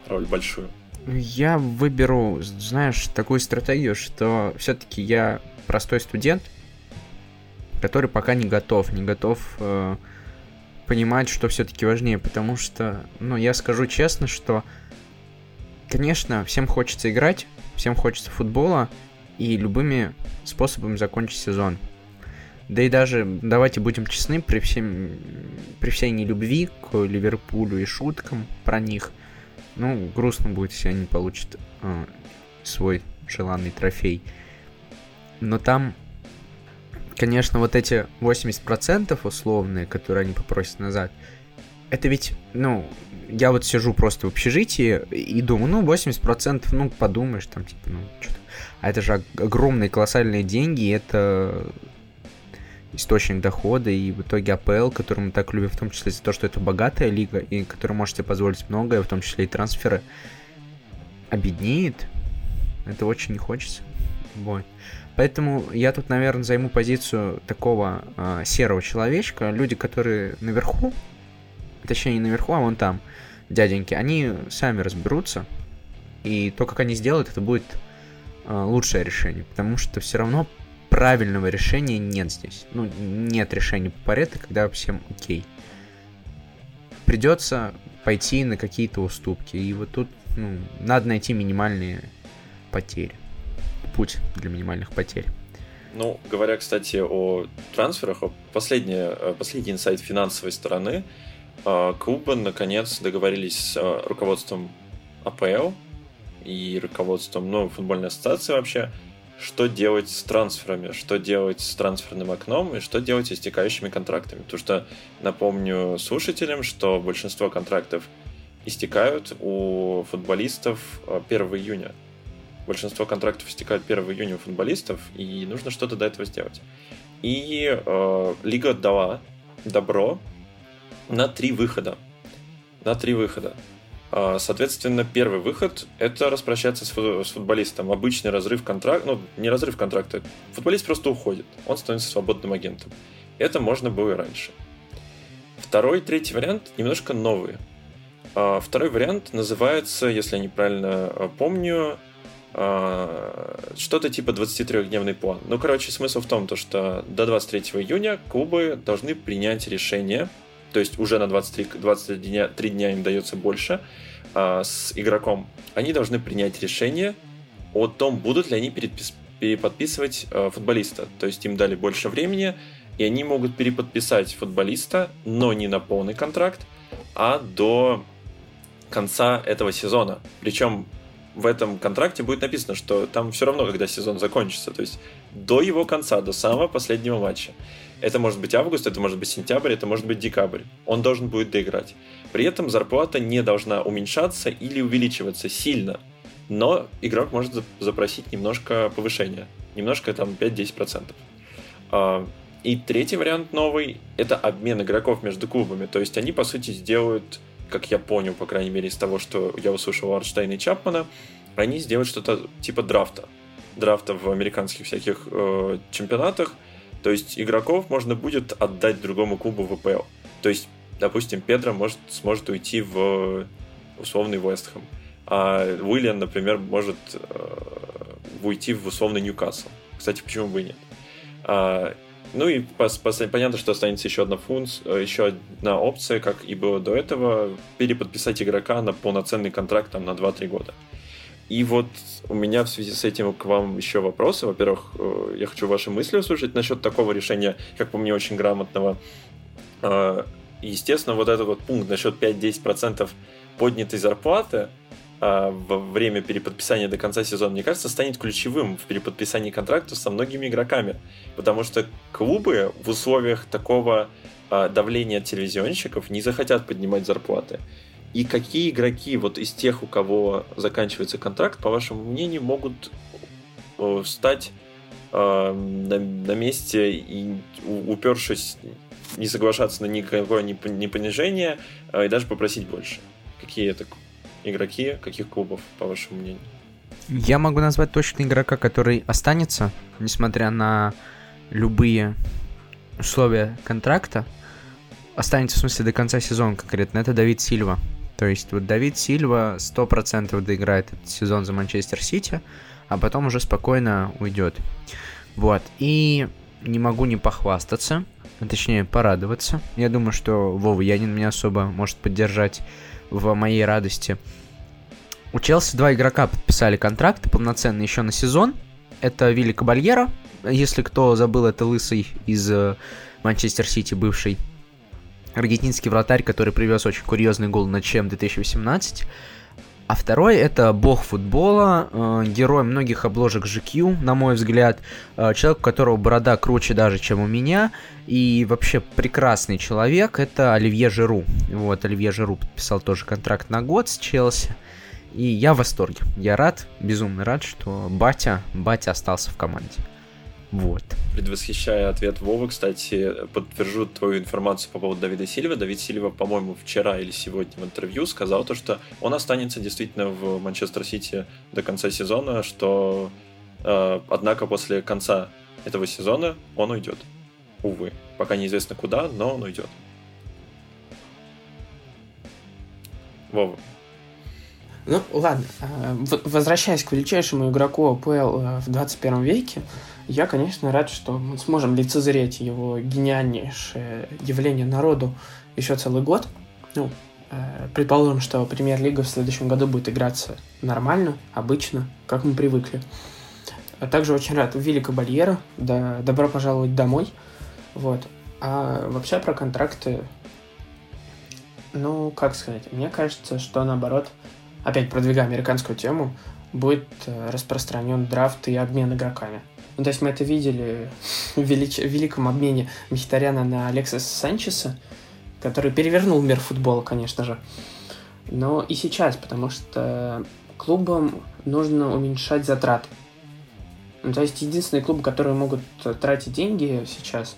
роль большую. Я выберу, знаешь, такую стратегию, что все-таки я простой студент, который пока не готов, не готов э, понимать, что все-таки важнее, потому что, ну, я скажу честно, что, конечно, всем хочется играть, всем хочется футбола и любыми способами закончить сезон. Да и даже, давайте будем честны, при, всем, при всей нелюбви к Ливерпулю и шуткам про них, ну, грустно будет, если они получат э, свой желанный трофей. Но там, конечно, вот эти 80% условные, которые они попросят назад, это ведь, ну, я вот сижу просто в общежитии и думаю, ну, 80%, ну, подумаешь, там, типа, ну, что-то. А это же огромные колоссальные деньги, это источник дохода, и в итоге АПЛ, который мы так любим, в том числе за то, что это богатая лига, и которая может себе позволить многое, в том числе и трансферы, обеднеет. Это очень не хочется. Вот. Поэтому я тут, наверное, займу позицию такого э, серого человечка. Люди, которые наверху, точнее не наверху, а вон там, дяденьки, они сами разберутся. И то, как они сделают, это будет э, лучшее решение. Потому что все равно правильного решения нет здесь. Ну, нет решения по Паретто, когда всем окей. Придется пойти на какие-то уступки. И вот тут ну, надо найти минимальные потери. Путь для минимальных потерь. Ну, говоря, кстати, о трансферах, последний, э, последний инсайт финансовой стороны, э, клубы наконец договорились с э, руководством АПЛ и руководством новой футбольной ассоциации вообще – что делать с трансферами, что делать с трансферным окном и что делать с истекающими контрактами. Потому что напомню слушателям, что большинство контрактов истекают у футболистов 1 э, июня. Большинство контрактов истекают 1 июня у футболистов, и нужно что-то до этого сделать. И э, Лига дала добро на три выхода. На три выхода. А, соответственно, первый выход – это распрощаться с футболистом. Обычный разрыв контракта, ну, не разрыв контракта, футболист просто уходит, он становится свободным агентом. Это можно было и раньше. Второй, третий вариант немножко новые. А, второй вариант называется, если я неправильно а, помню, что-то типа 23-дневный план. Ну, короче, смысл в том, то, что до 23 июня клубы должны принять решение – то есть уже на 23, 23 дня, 3 дня им дается больше а, с игроком, они должны принять решение о том, будут ли они перепис, переподписывать а, футболиста. То есть им дали больше времени, и они могут переподписать футболиста, но не на полный контракт, а до конца этого сезона. Причем в этом контракте будет написано, что там все равно, когда сезон закончится, то есть до его конца, до самого последнего матча. Это может быть август, это может быть сентябрь, это может быть декабрь. Он должен будет доиграть. При этом зарплата не должна уменьшаться или увеличиваться сильно. Но игрок может запросить немножко повышения. Немножко там 5-10%. А, и третий вариант новый – это обмен игроков между клубами. То есть они, по сути, сделают как я понял, по крайней мере, из того, что я услышал Арштейна и Чапмана, они сделают что-то типа драфта. Драфта в американских всяких э, чемпионатах. То есть игроков можно будет отдать другому клубу в ВПЛ. То есть, допустим, Педро может, сможет уйти в условный Вестхэм. А Уильям, например, может э, уйти в условный Ньюкасл. Кстати, почему бы и нет? А, ну и понятно, что останется еще одна функция, еще одна опция, как и было до этого, переподписать игрока на полноценный контракт там, на 2-3 года. И вот у меня в связи с этим к вам еще вопросы. Во-первых, э, я хочу ваши мысли услышать насчет такого решения, как по мне, очень грамотного. А, естественно, вот этот вот пункт насчет 5-10% поднятой зарплаты – во время переподписания до конца сезона, мне кажется, станет ключевым в переподписании контракта со многими игроками. Потому что клубы в условиях такого а, давления телевизионщиков не захотят поднимать зарплаты. И какие игроки вот из тех, у кого заканчивается контракт, по вашему мнению, могут стать э, на, на месте и упершись, не соглашаться на никакое не понижение э, и даже попросить больше? Какие это игроки каких клубов, по вашему мнению? Я могу назвать точно игрока, который останется, несмотря на любые условия контракта. Останется, в смысле, до конца сезона конкретно. Это Давид Сильва. То есть вот Давид Сильва 100% доиграет этот сезон за Манчестер Сити, а потом уже спокойно уйдет. Вот. И не могу не похвастаться, а точнее порадоваться. Я думаю, что Вова Янин меня особо может поддержать в моей радости. У Челси два игрока подписали контракты полноценные еще на сезон. Это Вилли Кабальера, если кто забыл, это лысый из э, Манчестер Сити бывший. Аргентинский вратарь, который привез очень курьезный гол на чем 2018. А второй это бог футбола, э, герой многих обложек GQ, на мой взгляд, э, человек, у которого борода круче даже, чем у меня, и вообще прекрасный человек, это Оливье Жиру. Вот, Оливье Жиру подписал тоже контракт на год с Челси. И я в восторге. Я рад, безумно рад, что батя, батя остался в команде. Вот. Предвосхищая ответ Вовы, кстати, подтвержу твою информацию по поводу Давида Сильва. Давид Сильва, по-моему, вчера или сегодня в интервью сказал то, что он останется действительно в Манчестер Сити до конца сезона, что э, однако после конца этого сезона он уйдет. Увы. Пока неизвестно куда, но он уйдет. Вова. Ну, ладно. А, возвращаясь к величайшему игроку АПЛ э, в 21 веке, я, конечно, рад, что мы сможем лицезреть его гениальнейшее явление народу еще целый год. Ну, э, предположим, что премьер-лига в следующем году будет играться нормально, обычно, как мы привыкли. А также очень рад Вилли Кабальера, да, добро пожаловать домой. Вот. А вообще про контракты, ну, как сказать, мне кажется, что наоборот, опять продвигая американскую тему, будет э, распространен драфт и обмен игроками. Ну, то есть мы это видели в велич... великом обмене Мхитаряна на Алексиса Санчеса, который перевернул мир футбола, конечно же. Но и сейчас, потому что клубам нужно уменьшать затраты. Ну, то есть единственные клубы, которые могут тратить деньги сейчас,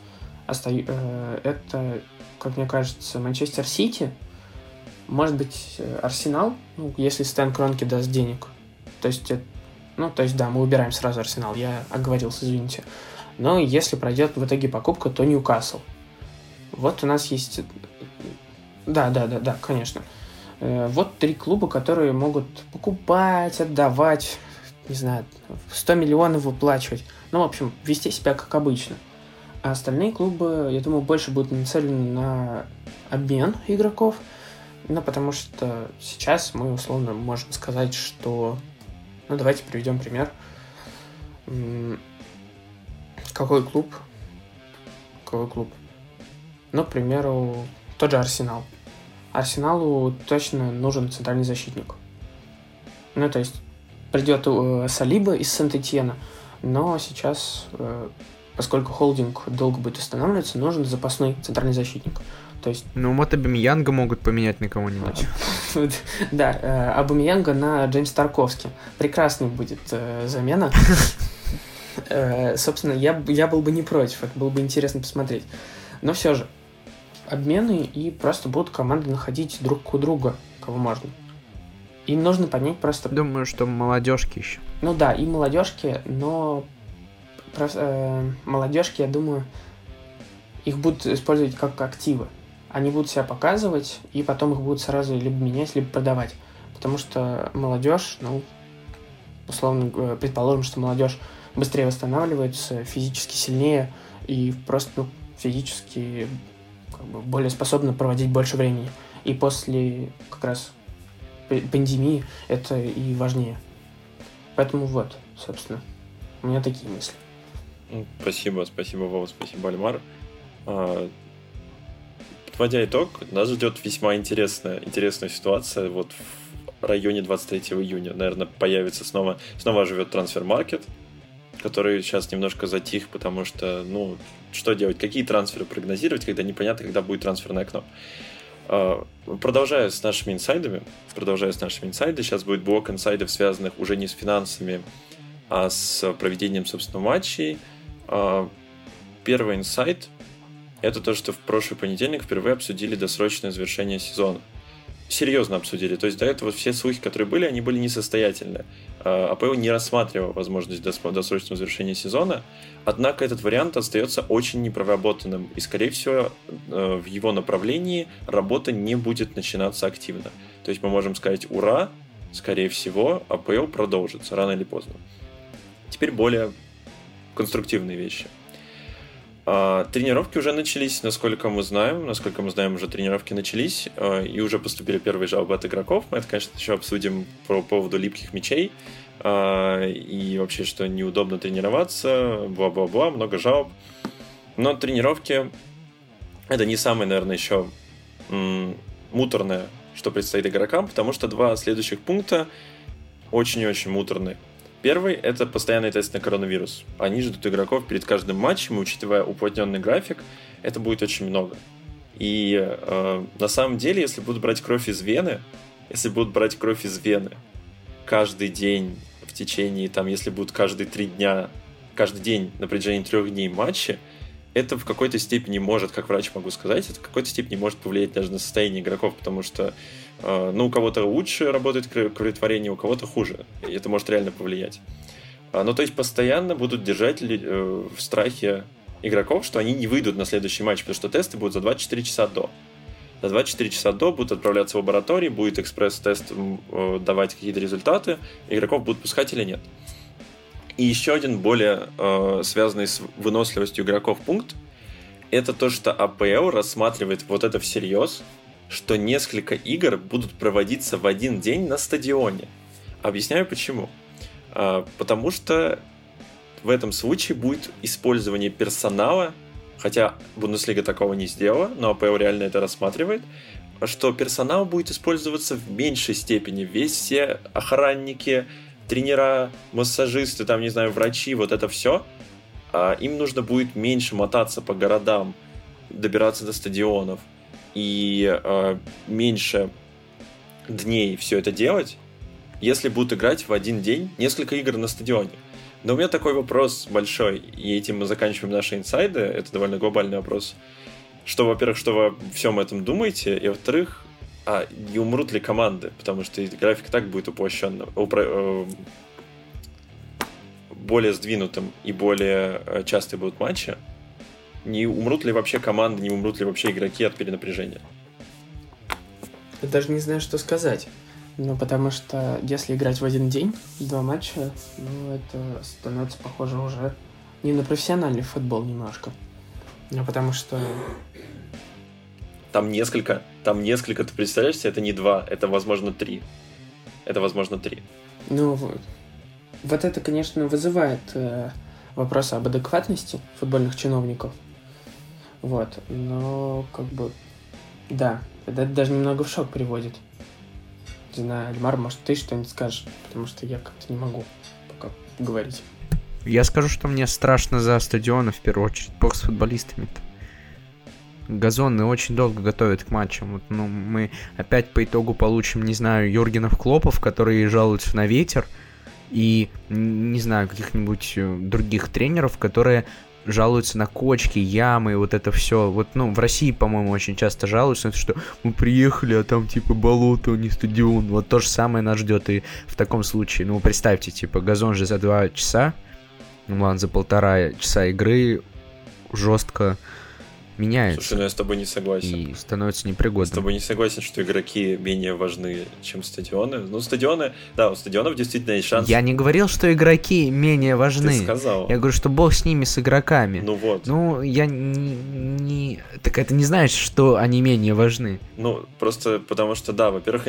оста... э, это, как мне кажется, Манчестер Сити, может быть, Арсенал, ну, если Стэн Кронки даст денег. То есть ну, то есть, да, мы убираем сразу Арсенал, я оговорился, извините. Но если пройдет в итоге покупка, то Ньюкасл. Вот у нас есть... Да, да, да, да, конечно. Э, вот три клуба, которые могут покупать, отдавать, не знаю, 100 миллионов выплачивать. Ну, в общем, вести себя как обычно. А остальные клубы, я думаю, больше будут нацелены на обмен игроков. Ну, потому что сейчас мы условно можем сказать, что ну, давайте приведем пример. Какой клуб? Какой клуб? Ну, к примеру, тот же Арсенал. Арсеналу точно нужен центральный защитник. Ну, то есть придет э, Салиба из Сент-Этьена, но сейчас, э, поскольку холдинг долго будет останавливаться, нужен запасной центральный защитник. То есть... Ну, вот Абамиянга могут поменять на кого-нибудь. Да, э, Абамиянга на Джеймс Тарковски. Прекрасный будет э, замена. Э, собственно, я, я был бы не против, это было бы интересно посмотреть. Но все же, обмены и просто будут команды находить друг у друга, кого можно. Им нужно поднять просто... Думаю, что молодежки еще. Ну да, и молодежки, но просто, э, молодежки, я думаю, их будут использовать как активы. Они будут себя показывать, и потом их будут сразу либо менять, либо продавать. Потому что молодежь, ну, условно, предположим, что молодежь быстрее восстанавливается, физически сильнее и просто ну, физически как бы, более способна проводить больше времени. И после как раз пандемии это и важнее. Поэтому вот, собственно, у меня такие мысли. Спасибо, спасибо, Вова, спасибо, Альмар. Подводя итог, нас ждет весьма интересная, интересная ситуация. Вот в районе 23 июня, наверное, появится снова, снова живет трансфер-маркет, который сейчас немножко затих, потому что, ну, что делать, какие трансферы прогнозировать, когда непонятно, когда будет трансферное окно. А, продолжая с нашими инсайдами, продолжая с нашими инсайдами, сейчас будет блок инсайдов, связанных уже не с финансами, а с проведением, собственно, матчей. А, первый инсайт – это то, что в прошлый понедельник впервые обсудили досрочное завершение сезона серьезно обсудили. То есть до этого все слухи, которые были, они были несостоятельны. А, АПЛ не рассматривал возможность досрочного завершения сезона, однако этот вариант остается очень непроработанным, и, скорее всего, э, в его направлении работа не будет начинаться активно. То есть мы можем сказать «Ура!», скорее всего, АПЛ продолжится рано или поздно. Теперь более конструктивные вещи – а, тренировки уже начались, насколько мы знаем. Насколько мы знаем, уже тренировки начались, а, и уже поступили первые жалобы от игроков. Мы это, конечно, еще обсудим по поводу липких мячей. А, и вообще, что неудобно тренироваться, бла-бла-бла, много жалоб. Но тренировки это не самое, наверное, еще муторное, что предстоит игрокам, потому что два следующих пункта очень-очень муторные. Первый — это постоянный тест на коронавирус. Они ждут игроков перед каждым матчем, и учитывая уплотненный график, это будет очень много. И э, на самом деле, если будут брать кровь из вены, если будут брать кровь из вены каждый день в течение, там, если будут каждые три дня, каждый день на протяжении трех дней матчи, это в какой-то степени может, как врач могу сказать, это в какой-то степени может повлиять даже на состояние игроков, потому что а, ну, у кого-то лучше работает кроветворение, у кого-то хуже. И это может реально повлиять. А, ну, то есть постоянно будут держать э, в страхе игроков, что они не выйдут на следующий матч, потому что тесты будут за 24 часа до. За 24 часа до будут отправляться в лаборатории, будет экспресс-тест э, давать какие-то результаты, игроков будут пускать или нет. И еще один более э, связанный с выносливостью игроков пункт, это то, что АПЛ рассматривает вот это всерьез, что несколько игр будут проводиться в один день на стадионе. Объясняю почему. А, потому что в этом случае будет использование персонала, хотя Бундеслига такого не сделала, но АПЛ реально это рассматривает, что персонал будет использоваться в меньшей степени. Весь все охранники, тренера, массажисты, там, не знаю, врачи, вот это все, а, им нужно будет меньше мотаться по городам, добираться до стадионов и э, меньше дней все это делать, если будут играть в один день несколько игр на стадионе. Но у меня такой вопрос большой, и этим мы заканчиваем наши инсайды, это довольно глобальный вопрос. Что, во-первых, что вы обо всем этом думаете, и во-вторых, а не умрут ли команды, потому что график так будет уплощенным, упро... Э, более сдвинутым и более э, частые будут матчи, не умрут ли вообще команды, не умрут ли вообще игроки от перенапряжения? Я даже не знаю, что сказать. Ну, потому что если играть в один день, два матча, ну, это становится похоже уже не на профессиональный футбол немножко. Ну, потому что... Там несколько, там несколько, ты представляешь себе, это не два, это, возможно, три. Это, возможно, три. Ну, вот это, конечно, вызывает э, вопрос об адекватности футбольных чиновников. Вот, но как бы, да, это даже немного в шок приводит. Не знаю, Альмар, может, ты что-нибудь скажешь, потому что я как-то не могу пока говорить. Я скажу, что мне страшно за стадионы, в первую очередь, бог с футболистами-то. Газоны очень долго готовят к матчам. Вот, ну, мы опять по итогу получим, не знаю, Юргенов Клопов, которые жалуются на ветер, и, не знаю, каких-нибудь э, других тренеров, которые жалуются на кочки, ямы, вот это все. Вот, ну, в России, по-моему, очень часто жалуются, что мы приехали, а там, типа, болото, а не стадион. Вот то же самое нас ждет и в таком случае. Ну, представьте, типа, газон же за два часа, ну, ладно, за полтора часа игры жестко меняется. Слушай, ну я с тобой не согласен. И становится непригодным. С тобой не согласен, что игроки менее важны, чем стадионы. Ну, стадионы, да, у стадионов действительно есть шанс. Я не говорил, что игроки менее важны. Ты сказал. Я говорю, что бог с ними, с игроками. Ну вот. Ну, я не, не... Так это не значит, что они менее важны. Ну, просто потому что, да, во-первых,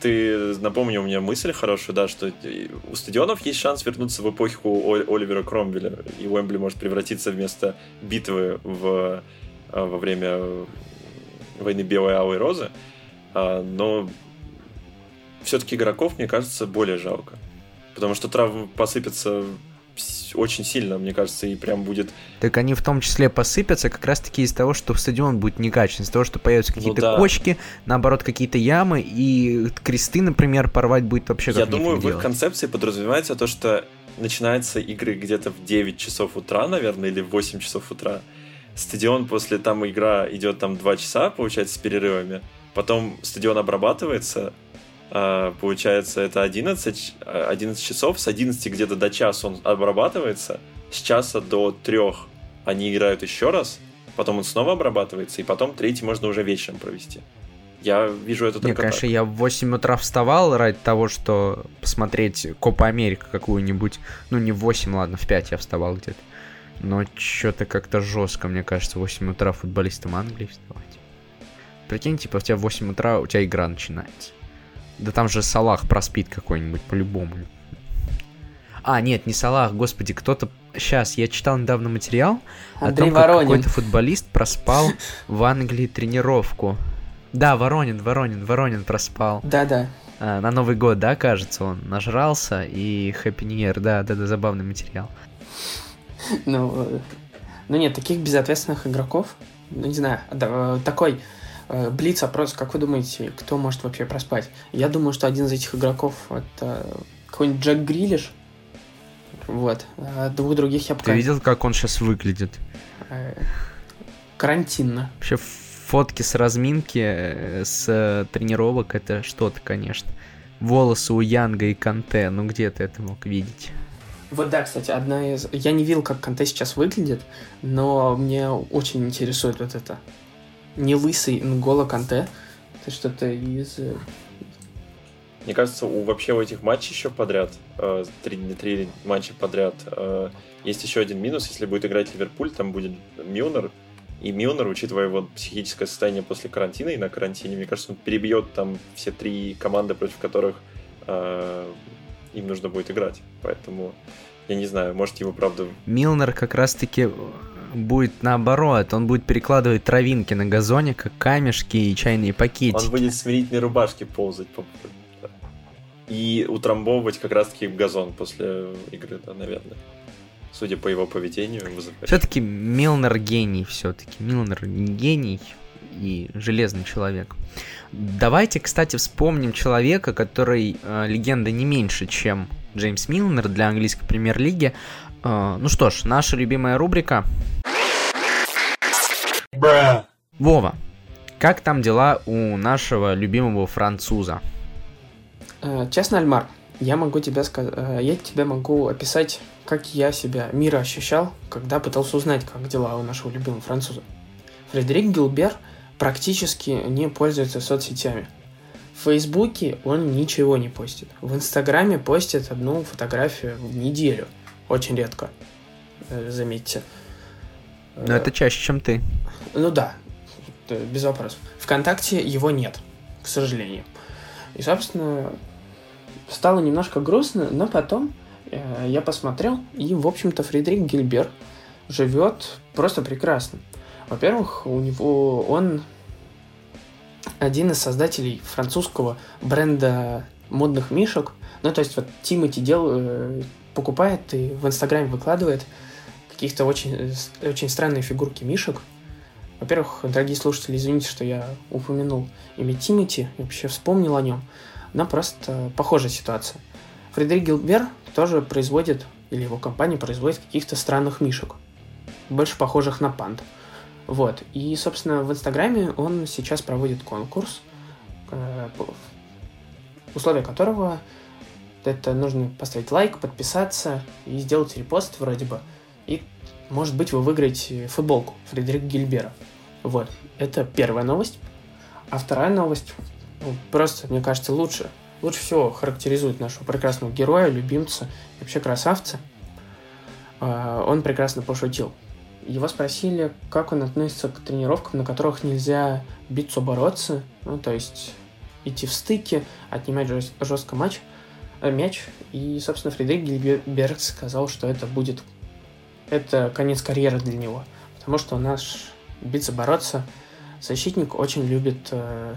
ты напомню, у меня мысль хорошая, да, что у стадионов есть шанс вернуться в эпоху Оливера Кромвеля, и Уэмбли может превратиться вместо битвы в Э, во время войны Белой Алой Розы, а, но все-таки игроков, мне кажется, более жалко. Потому что травмы посыпятся очень сильно, мне кажется, и прям будет... Так они в том числе посыпятся как раз-таки из того, что стадион будет некачественный, из того, что появятся ну какие-то ну, да. кочки, наоборот, какие-то ямы, и кресты, например, порвать будет вообще Я думаю, в их концепции подразумевается то, что начинаются игры где-то в 9 часов утра, наверное, или в 8 часов утра, стадион после там игра идет там 2 часа, получается, с перерывами. Потом стадион обрабатывается, а, получается, это 11, 11 часов, с 11 где-то до часа он обрабатывается, с часа до 3 они играют еще раз, потом он снова обрабатывается, и потом третий можно уже вечером провести. Я вижу это только Не, конечно, так. я в 8 утра вставал ради того, что посмотреть Копа Америка какую-нибудь. Ну, не в 8, ладно, в 5 я вставал где-то. Но что-то как-то жестко, мне кажется, в 8 утра футболистам Англии вставать. Прикинь, типа, у тебя в 8 утра у тебя игра начинается. Да там же Салах проспит какой-нибудь по-любому. А, нет, не Салах, господи, кто-то... Сейчас, я читал недавно материал Андрей о том, как какой-то футболист проспал в Англии тренировку. Да, Воронин, Воронин, Воронин проспал. Да-да. А, на Новый год, да, кажется, он нажрался, и Happy New Year, да, да, да, забавный материал. Ну, ну нет, таких безответственных игроков, ну не знаю, такой э, блиц опрос, как вы думаете, кто может вообще проспать? Я думаю, что один из этих игроков это какой-нибудь Джек Грилиш. Вот. А двух других я пока... Ты видел, как он сейчас выглядит? Э, карантинно. Вообще фотки с разминки, э, с тренировок, это что-то, конечно. Волосы у Янга и Канте, ну где ты это мог видеть? Вот да, кстати, одна из... Я не видел, как Канте сейчас выглядит, но мне очень интересует вот это. Не лысый Нгола Канте. Это что-то из... Э, мне кажется, у вообще у этих матчей еще подряд, э, три, три матча подряд, э, есть еще один минус. Если будет играть Ливерпуль, там будет Милнер. И Милнер, учитывая его психическое состояние после карантина и на карантине, мне кажется, он перебьет там все три команды, против которых им нужно будет играть. Поэтому я не знаю, может его правда... Милнер как раз-таки будет наоборот, он будет перекладывать травинки на газоне, как камешки и чайные пакетики. Он будет в смирительной рубашке ползать по... и утрамбовывать как раз-таки газон после игры, да, наверное. Судя по его поведению. Все-таки Милнер гений, все-таки. Милнер гений и железный человек. Давайте, кстати, вспомним человека, который э, легенда не меньше, чем Джеймс Милнер для английской премьер-лиги. Э, ну что ж, наша любимая рубрика. Бра. Вова, как там дела у нашего любимого француза? Э, честно, Альмар, я могу тебе сказать, э, я тебе могу описать, как я себя мира ощущал, когда пытался узнать, как дела у нашего любимого француза. Фредерик Гилбер – практически не пользуется соцсетями. В Фейсбуке он ничего не постит. В Инстаграме постит одну фотографию в неделю. Очень редко, э, заметьте. Но это чаще, чем ты. Ну да, без вопросов. Вконтакте его нет, к сожалению. И, собственно, стало немножко грустно, но потом э, я посмотрел, и, в общем-то, Фредерик Гильбер живет просто прекрасно. Во-первых, у него он один из создателей французского бренда модных мишек. Ну, то есть вот Тимати дел, э, покупает и в Инстаграме выкладывает каких-то очень, очень странные фигурки мишек. Во-первых, дорогие слушатели, извините, что я упомянул имя Тимати, вообще вспомнил о нем. Но просто похожая ситуация. Фредерик Гилбер тоже производит, или его компания производит каких-то странных мишек. больше похожих на панд. Вот. И, собственно, в Инстаграме он сейчас проводит конкурс, э, условия которого это нужно поставить лайк, подписаться и сделать репост вроде бы. И, может быть, вы выиграете футболку Фредерика Гильбера. Вот. Это первая новость. А вторая новость, ну, просто, мне кажется, лучше, лучше всего характеризует нашего прекрасного героя, любимца вообще красавца. А, он прекрасно пошутил. Его спросили, как он относится к тренировкам, на которых нельзя биться, бороться, ну, то есть идти в стыке, отнимать жест, жестко матч, э, мяч. И, собственно, Фредерик Гильберг сказал, что это будет... Это конец карьеры для него. Потому что наш биться, бороться защитник очень любит э,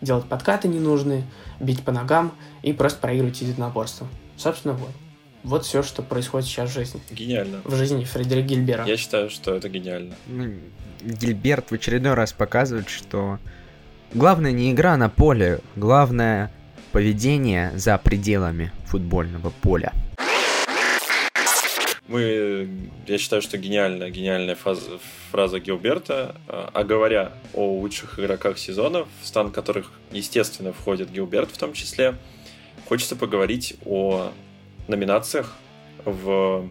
делать подкаты ненужные, бить по ногам и просто проигрывать единоборство. Собственно, вот. Вот все, что происходит сейчас в жизни. Гениально. В жизни Фредерика Гильбера. Я считаю, что это гениально. Ну, Гильберт в очередной раз показывает, что главное не игра на поле, главное поведение за пределами футбольного поля. Мы, я считаю, что гениальная, гениальная фраза, фраза Гилберта. А говоря о лучших игроках сезона, в стан которых, естественно, входит Гилберт в том числе, хочется поговорить о номинациях, в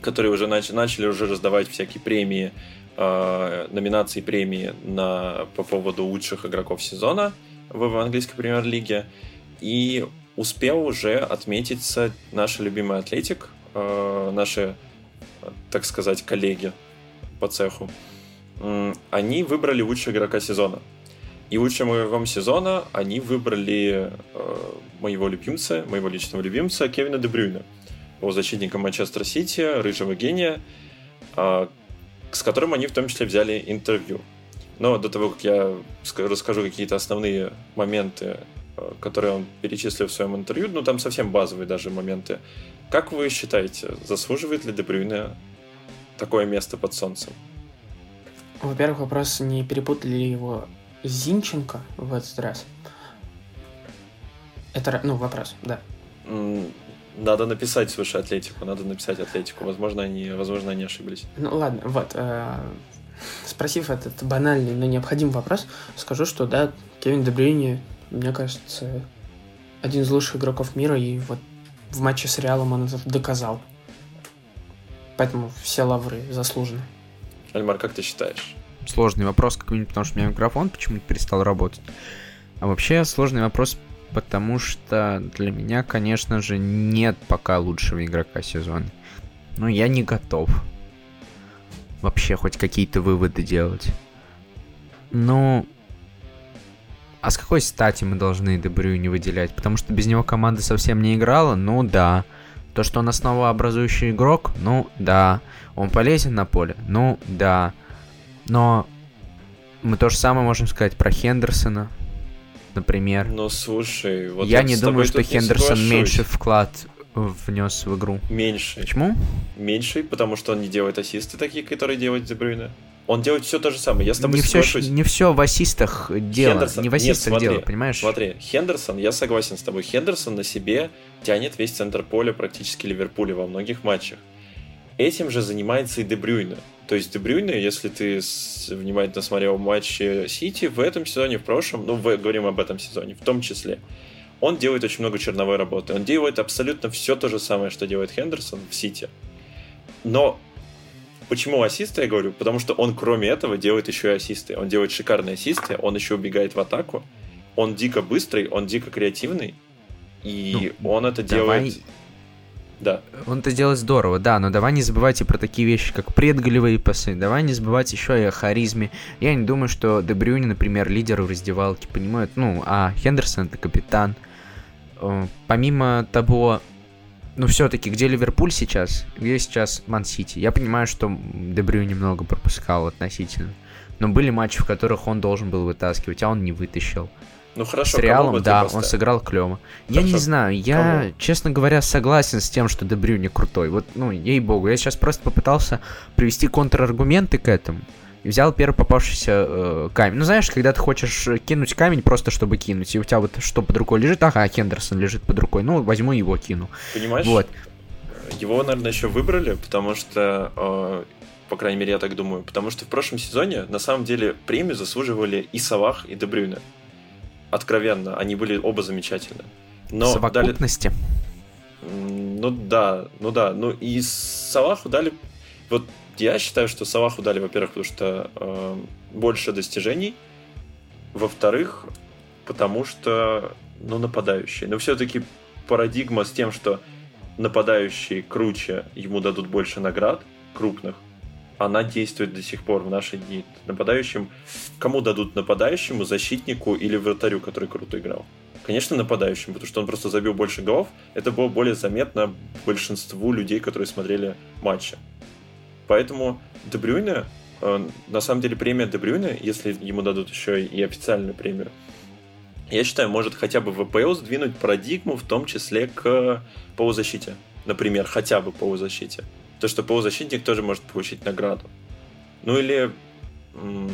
которые уже нач- начали уже раздавать всякие премии, э, номинации премии на, по поводу лучших игроков сезона в, в английской премьер-лиге. И успел уже отметиться наша любимая Атлетик, э, наши, так сказать, коллеги по цеху. Они выбрали лучшего игрока сезона. И лучшим сезона они выбрали э, моего любимца, моего личного любимца Кевина Дебрюйна, защитника Манчестер Сити, рыжего гения, э, с которым они в том числе взяли интервью. Но до того, как я расскажу какие-то основные моменты, э, которые он перечислил в своем интервью, ну там совсем базовые даже моменты. Как вы считаете, заслуживает ли Дебрюйна такое место под солнцем? Во-первых, вопрос, не перепутали ли его Зинченко в этот раз? Это, ну, вопрос, да. Надо написать, слушай, Атлетику, надо написать Атлетику. Возможно, они, возможно, они ошиблись. Ну, ладно, вот. Э, спросив этот банальный, но необходимый вопрос, скажу, что, да, Кевин Дебрюйни, мне кажется, один из лучших игроков мира, и вот в матче с Реалом он это доказал. Поэтому все лавры заслужены. Альмар, как ты считаешь? Сложный вопрос, как минимум, потому что у меня микрофон почему-то перестал работать. А вообще сложный вопрос потому что для меня, конечно же, нет пока лучшего игрока сезона. Но я не готов вообще хоть какие-то выводы делать. Ну, а с какой стати мы должны Дебрю не выделять? Потому что без него команда совсем не играла? Ну да. То, что он основообразующий игрок? Ну да. Он полезен на поле? Ну да. Но мы то же самое можем сказать про Хендерсона, например. Ну, слушай, вот я не думаю, что Хендерсон меньше вклад внес в игру. Меньше. Почему? Меньше, потому что он не делает ассисты такие, которые делает Дебрюйна. Он делает все то же самое. Я с тобой не соглашусь. Все, не все в ассистах дело. Хендерсон... Не в ассистах Нет, смотри, дело, понимаешь? Смотри, Хендерсон, я согласен с тобой. Хендерсон на себе тянет весь центр поля практически Ливерпуля во многих матчах. Этим же занимается и Дебрюйна. То есть Дебрюйна, если ты внимательно смотрел матчи Сити в этом сезоне, в прошлом, ну, в, говорим об этом сезоне, в том числе, он делает очень много черновой работы. Он делает абсолютно все то же самое, что делает Хендерсон в Сити. Но почему ассисты, я говорю? Потому что он, кроме этого, делает еще и ассисты. Он делает шикарные ассисты, он еще убегает в атаку. Он дико быстрый, он дико креативный. И ну, он это давай, делает да. Он это делает здорово, да, но давай не забывайте про такие вещи, как предголевые пасы, давай не забывать еще и о харизме. Я не думаю, что Дебрюни, например, лидер в раздевалке, понимают, ну, а Хендерсон это капитан. Э, помимо того, ну, все-таки, где Ливерпуль сейчас, где сейчас Ман-Сити, я понимаю, что Дебрю немного пропускал относительно. Но были матчи, в которых он должен был вытаскивать, а он не вытащил. Ну хорошо, с Реалом, да, он сыграл клево. Я не знаю, я, кому? честно говоря, согласен с тем, что Дебрю не крутой. Вот, ну, ей-богу, я сейчас просто попытался привести контраргументы к этому. И взял первый попавшийся э, камень. Ну, знаешь, когда ты хочешь кинуть камень просто, чтобы кинуть, и у тебя вот что под рукой лежит, ага, Хендерсон лежит под рукой, ну, возьму его, кину. Понимаешь? Вот. Его, наверное, еще выбрали, потому что э, по крайней мере, я так думаю. Потому что в прошлом сезоне, на самом деле, премию заслуживали и Салах, и Дебрюйне. Откровенно, они были оба замечательны. Но Совокупности? Дали... Ну да, ну да. Ну и Салаху дали... Вот я считаю, что Салаху дали, во-первых, потому что э, больше достижений. Во-вторых, потому что, ну, нападающий. Но все-таки парадигма с тем, что нападающий круче, ему дадут больше наград крупных, она действует до сих пор в наши дни. Нападающим, кому дадут нападающему, защитнику или вратарю, который круто играл? Конечно, нападающим, потому что он просто забил больше голов. Это было более заметно большинству людей, которые смотрели матчи. Поэтому Дебрюйне, э, на самом деле премия Дебрюйне, если ему дадут еще и официальную премию, я считаю, может хотя бы в ВПЛ сдвинуть парадигму, в том числе к полузащите. Например, хотя бы полузащите. То, что полузащитник тоже может получить награду. Ну или... Ну,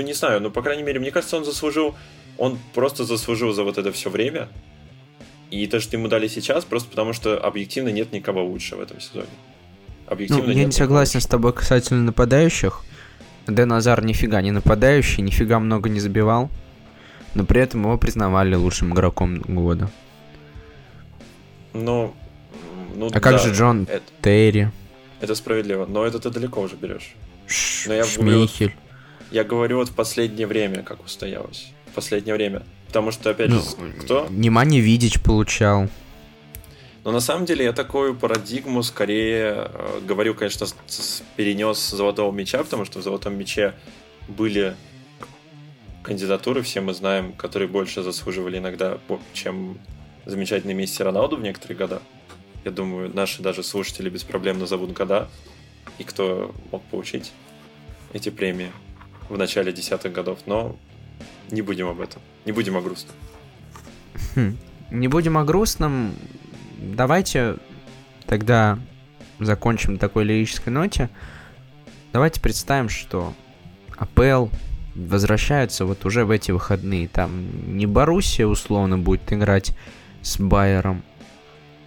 не знаю, ну, по крайней мере, мне кажется, он заслужил... Он просто заслужил за вот это все время. И то, что ему дали сейчас, просто потому что объективно нет никого лучше в этом сезоне. Объективно ну, я не согласен лучше. с тобой касательно нападающих. Дэн Азар нифига не нападающий, нифига много не забивал. Но при этом его признавали лучшим игроком года. Ну, ну а да, как же Джон это, Терри? Это справедливо, но это ты далеко уже берешь. но я Шмейхель. Говорю, я говорю вот в последнее время, как устоялось. В последнее время. Потому что, опять ну, же, кто? Внимание видеть получал. Но на самом деле я такую парадигму скорее э, говорю, конечно, с, с, перенес золотого меча, потому что в золотом мече были кандидатуры, все мы знаем, которые больше заслуживали иногда, чем замечательный Месси Роналду в некоторые года. Я думаю, наши даже слушатели без проблем назовут года, и кто мог получить эти премии в начале десятых годов. Но не будем об этом. Не будем о грустном. Хм. Не будем о грустном давайте тогда закончим на такой лирической ноте. Давайте представим, что АПЛ возвращаются вот уже в эти выходные. Там не Боруссия условно будет играть с Байером,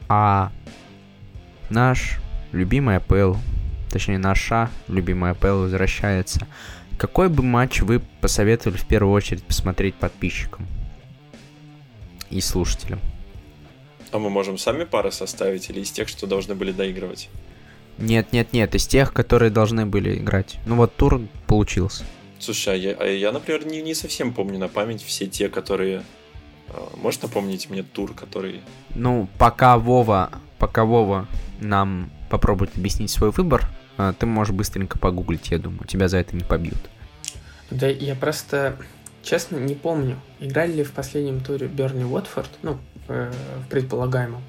а наш любимый АПЛ, точнее наша любимая АПЛ возвращается. Какой бы матч вы посоветовали в первую очередь посмотреть подписчикам и слушателям? А мы можем сами пары составить или из тех, что должны были доигрывать? Нет, нет, нет, из тех, которые должны были играть. Ну вот тур получился. Слушай, а я, а я например, не, не совсем помню на память все те, которые... А, можешь напомнить мне тур, который... Ну, пока Вова, Вова нам попробует объяснить свой выбор, а, ты можешь быстренько погуглить, я думаю, тебя за это не побьют. Да, я просто, честно, не помню, играли ли в последнем туре Берни Уотфорд, ну, Э, в предполагаемом.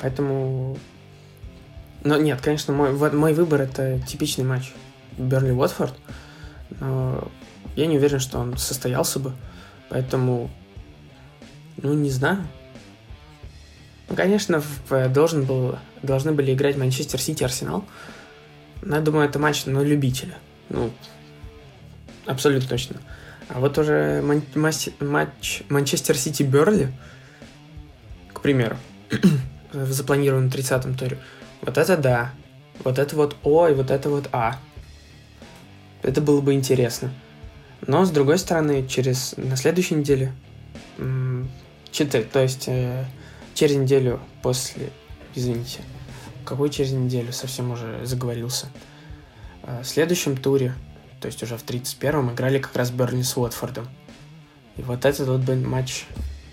Поэтому... Но нет, конечно, мой, мой выбор это типичный матч Берли-Уотфорд. Но я не уверен, что он состоялся бы. Поэтому, ну, не знаю. Ну, конечно, в, должен был, должны были играть Манчестер Сити Арсенал. Но я думаю, это матч на любителя. Ну, абсолютно точно. А вот уже матч Манчестер Сити Берли примеру, в запланированном 30-м туре. Вот это да. Вот это вот О и вот это вот А. Это было бы интересно. Но, с другой стороны, через на следующей неделе, четыре, то есть э, через неделю после, извините, какой через неделю, совсем уже заговорился. Э, в следующем туре, то есть уже в 31-м, играли как раз Берни с Уотфордом. И вот этот вот матч,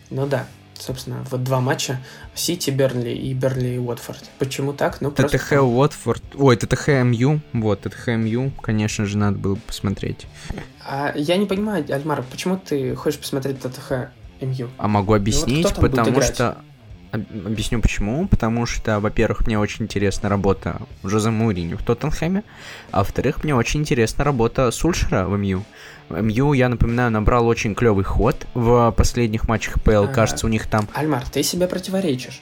ну да, собственно, вот два матча Сити, Бернли и Бернли и Уотфорд. Почему так? Ну, ТТХ просто... Уотфорд, ой, ТТХ МЮ, вот, ТТХ МЮ, конечно же, надо было посмотреть. А я не понимаю, Альмар, почему ты хочешь посмотреть ТТХ МЮ? А могу объяснить, ну, вот потому что... Объясню почему. Потому что, во-первых, мне очень интересна работа Жозе Муриню в Тоттенхэме, а во-вторых, мне очень интересна работа Сульшера в МЮ. МЮ, я напоминаю, набрал очень клевый ход в последних матчах ПЛ. А, Кажется, у них там... Альмар, ты себе противоречишь.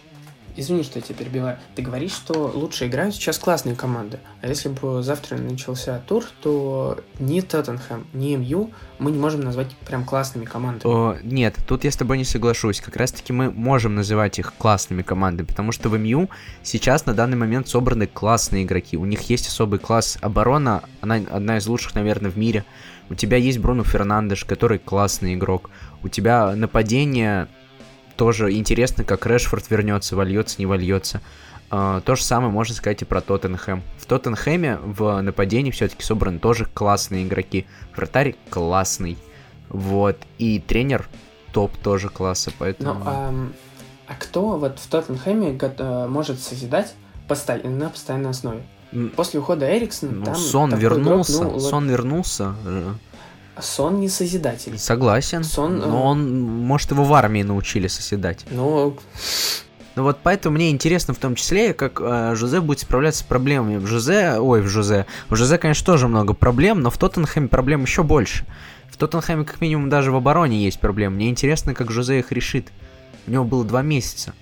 Извини, что я тебя перебиваю. Ты говоришь, что лучше играют сейчас классные команды. А если бы завтра начался тур, то ни Тоттенхэм, ни МЮ мы не можем назвать прям классными командами. О, нет, тут я с тобой не соглашусь. Как раз таки мы можем называть их классными командами, потому что в МЮ сейчас на данный момент собраны классные игроки. У них есть особый класс оборона, она одна из лучших, наверное, в мире. У тебя есть Бруно Фернандеш, который классный игрок. У тебя нападение тоже интересно, как Решфорд вернется, вольется, не вольется. Uh, то же самое можно сказать и про Тоттенхэм. В Тоттенхэме в нападении все-таки собраны тоже классные игроки. Вратарь классный. Вот. И тренер топ тоже класса, поэтому... Ну, а, а кто вот в Тоттенхэме может созидать постоянно, на постоянной основе? После ухода Эриксона ну, там... Сон вернулся, игрок, ну, Сон вернулся. Сон не созидатель. Согласен. Сон, но э, он, может, его в армии научили созидать. Ну... Ну вот поэтому мне интересно в том числе, как э, Жозе будет справляться с проблемами. В Жозе, ой, в Жозе, в Жозе, конечно, тоже много проблем, но в Тоттенхэме проблем еще больше. В Тоттенхэме как минимум даже в обороне есть проблемы. Мне интересно, как Жозе их решит. У него было два месяца.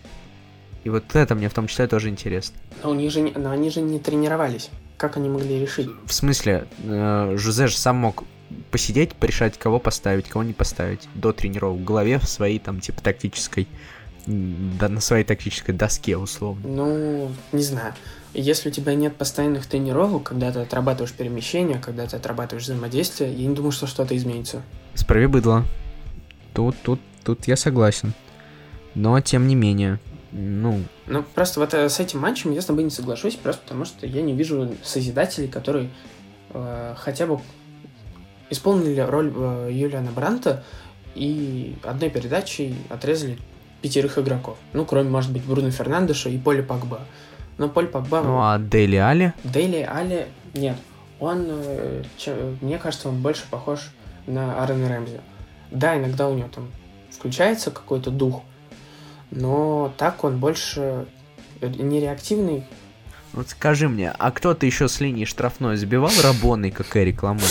И вот это мне в том числе тоже интересно. Но, у них же, но они же не тренировались. Как они могли решить? В смысле, э, Жозе же сам мог посидеть, порешать, кого поставить, кого не поставить до тренировок в голове в своей там типа тактической да, на своей тактической доске, условно. Ну, не знаю. Если у тебя нет постоянных тренировок, когда ты отрабатываешь перемещение, когда ты отрабатываешь взаимодействие, я не думаю, что что-то изменится. Справи быдло. Тут, тут, тут я согласен. Но, тем не менее, ну... Ну, просто вот э, с этим матчем я с тобой не соглашусь, просто потому что я не вижу созидателей, которые э, хотя бы исполнили роль э, Юлиана Бранта и одной передачей отрезали пятерых игроков. Ну, кроме, может быть, Бруно Фернандеша и Поли Пакба. Но Поль Пакба... Ну, а Дейли Али? Дейли Али... Нет. Он, э, мне кажется, он больше похож на Аарона Рэмзи. Да, иногда у него там включается какой-то дух, но так он больше нереактивный, вот скажи мне, а кто-то еще с линии штрафной забивал Рабоной, как Эрик Ламен?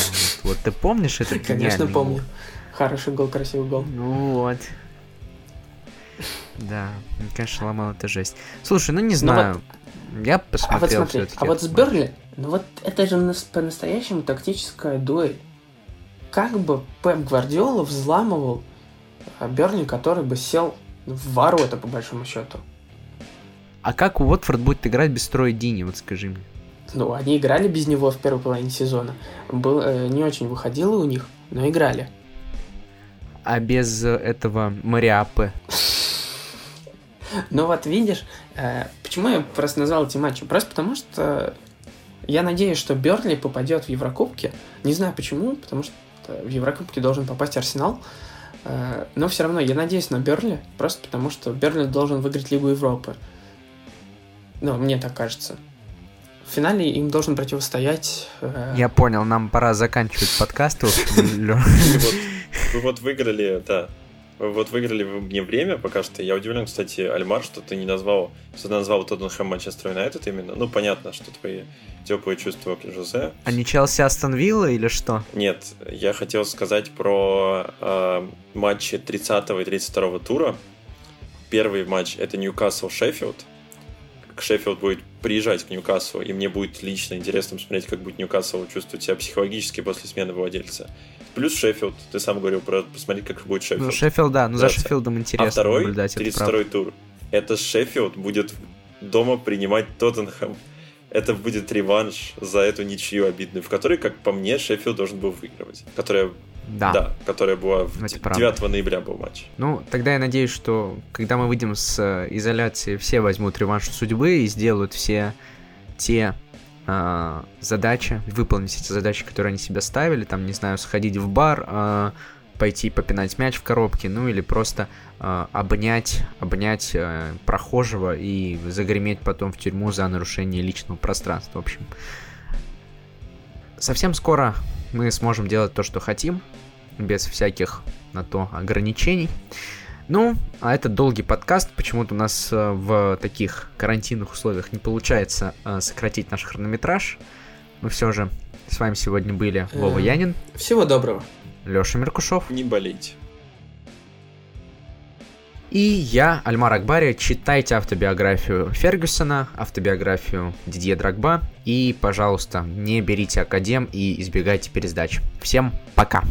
Вот, ты помнишь это? Конечно, помню. Хороший гол, красивый гол. Ну вот. Да, конечно, ломал это жесть. Слушай, ну не ну знаю. Вот, я посмотрел А вот смотри, а вот с Берли, ну вот это же по-настоящему тактическая дуэль. Как бы Пеп Гвардиола взламывал а, Берли, который бы сел в ворота, по большому счету. А как Уотфорд будет играть без строя Дини, вот скажи мне? Ну, они играли без него в первой половине сезона. Был, э, не очень выходило у них, но играли. А без этого Мариапы? Ну вот видишь, э, почему я просто назвал эти матчи? Просто потому что я надеюсь, что Берли попадет в Еврокубки. Не знаю почему, потому что в Еврокубке должен попасть Арсенал. Э, но все равно я надеюсь на Берли, просто потому что Берли должен выиграть Лигу Европы. Ну, мне так кажется. В финале им должен противостоять... Э... Я понял, нам пора заканчивать подкаст. Вы вот выиграли, да, вы вот выиграли мне время пока что. Я удивлен, кстати, Альмар, что ты не назвал, что ты назвал Тоттенхэм Манчестер Юнайтед именно. Ну, понятно, что твои теплые чувства к Жозе. А не Челси Астон Вилла или что? Нет, я хотел сказать про э, матчи 30 и 32 тура. Первый матч это Ньюкасл Шеффилд. Шеффилд будет приезжать к Ньюкаслу, и мне будет лично интересно посмотреть, как будет Ньюкасл чувствовать себя психологически после смены владельца. Плюс Шеффилд, ты сам говорил про посмотреть, как будет Шеффилд. Ну, Шеффилд, да, ну за Шеффилдом интересно А второй, наблюдать, 32-й тур, это Шеффилд будет дома принимать Тоттенхэм. Это будет реванш за эту ничью обидную, в которой, как по мне, Шеффилд должен был выигрывать. Которая да. Да, которая была в 9 правда. ноября был матч. Ну, тогда я надеюсь, что когда мы выйдем с э, изоляции, все возьмут реванш судьбы и сделают все те э, задачи, выполнить эти задачи, которые они себе ставили, там, не знаю, сходить в бар, э, пойти попинать мяч в коробке, ну или просто э, обнять, обнять э, прохожего и загреметь потом в тюрьму за нарушение личного пространства. В общем, совсем скоро мы сможем делать то, что хотим, без всяких на то ограничений. Ну, а это долгий подкаст. Почему-то у нас э, в таких карантинных условиях не получается э, сократить наш хронометраж. Мы все же с вами сегодня были Вова эм, Янин. Всего доброго. Леша Меркушев. Не болейте. И я, Альмар Акбари, читайте автобиографию Фергюсона, автобиографию Дидье Драгба и, пожалуйста, не берите академ и избегайте пересдач. Всем пока!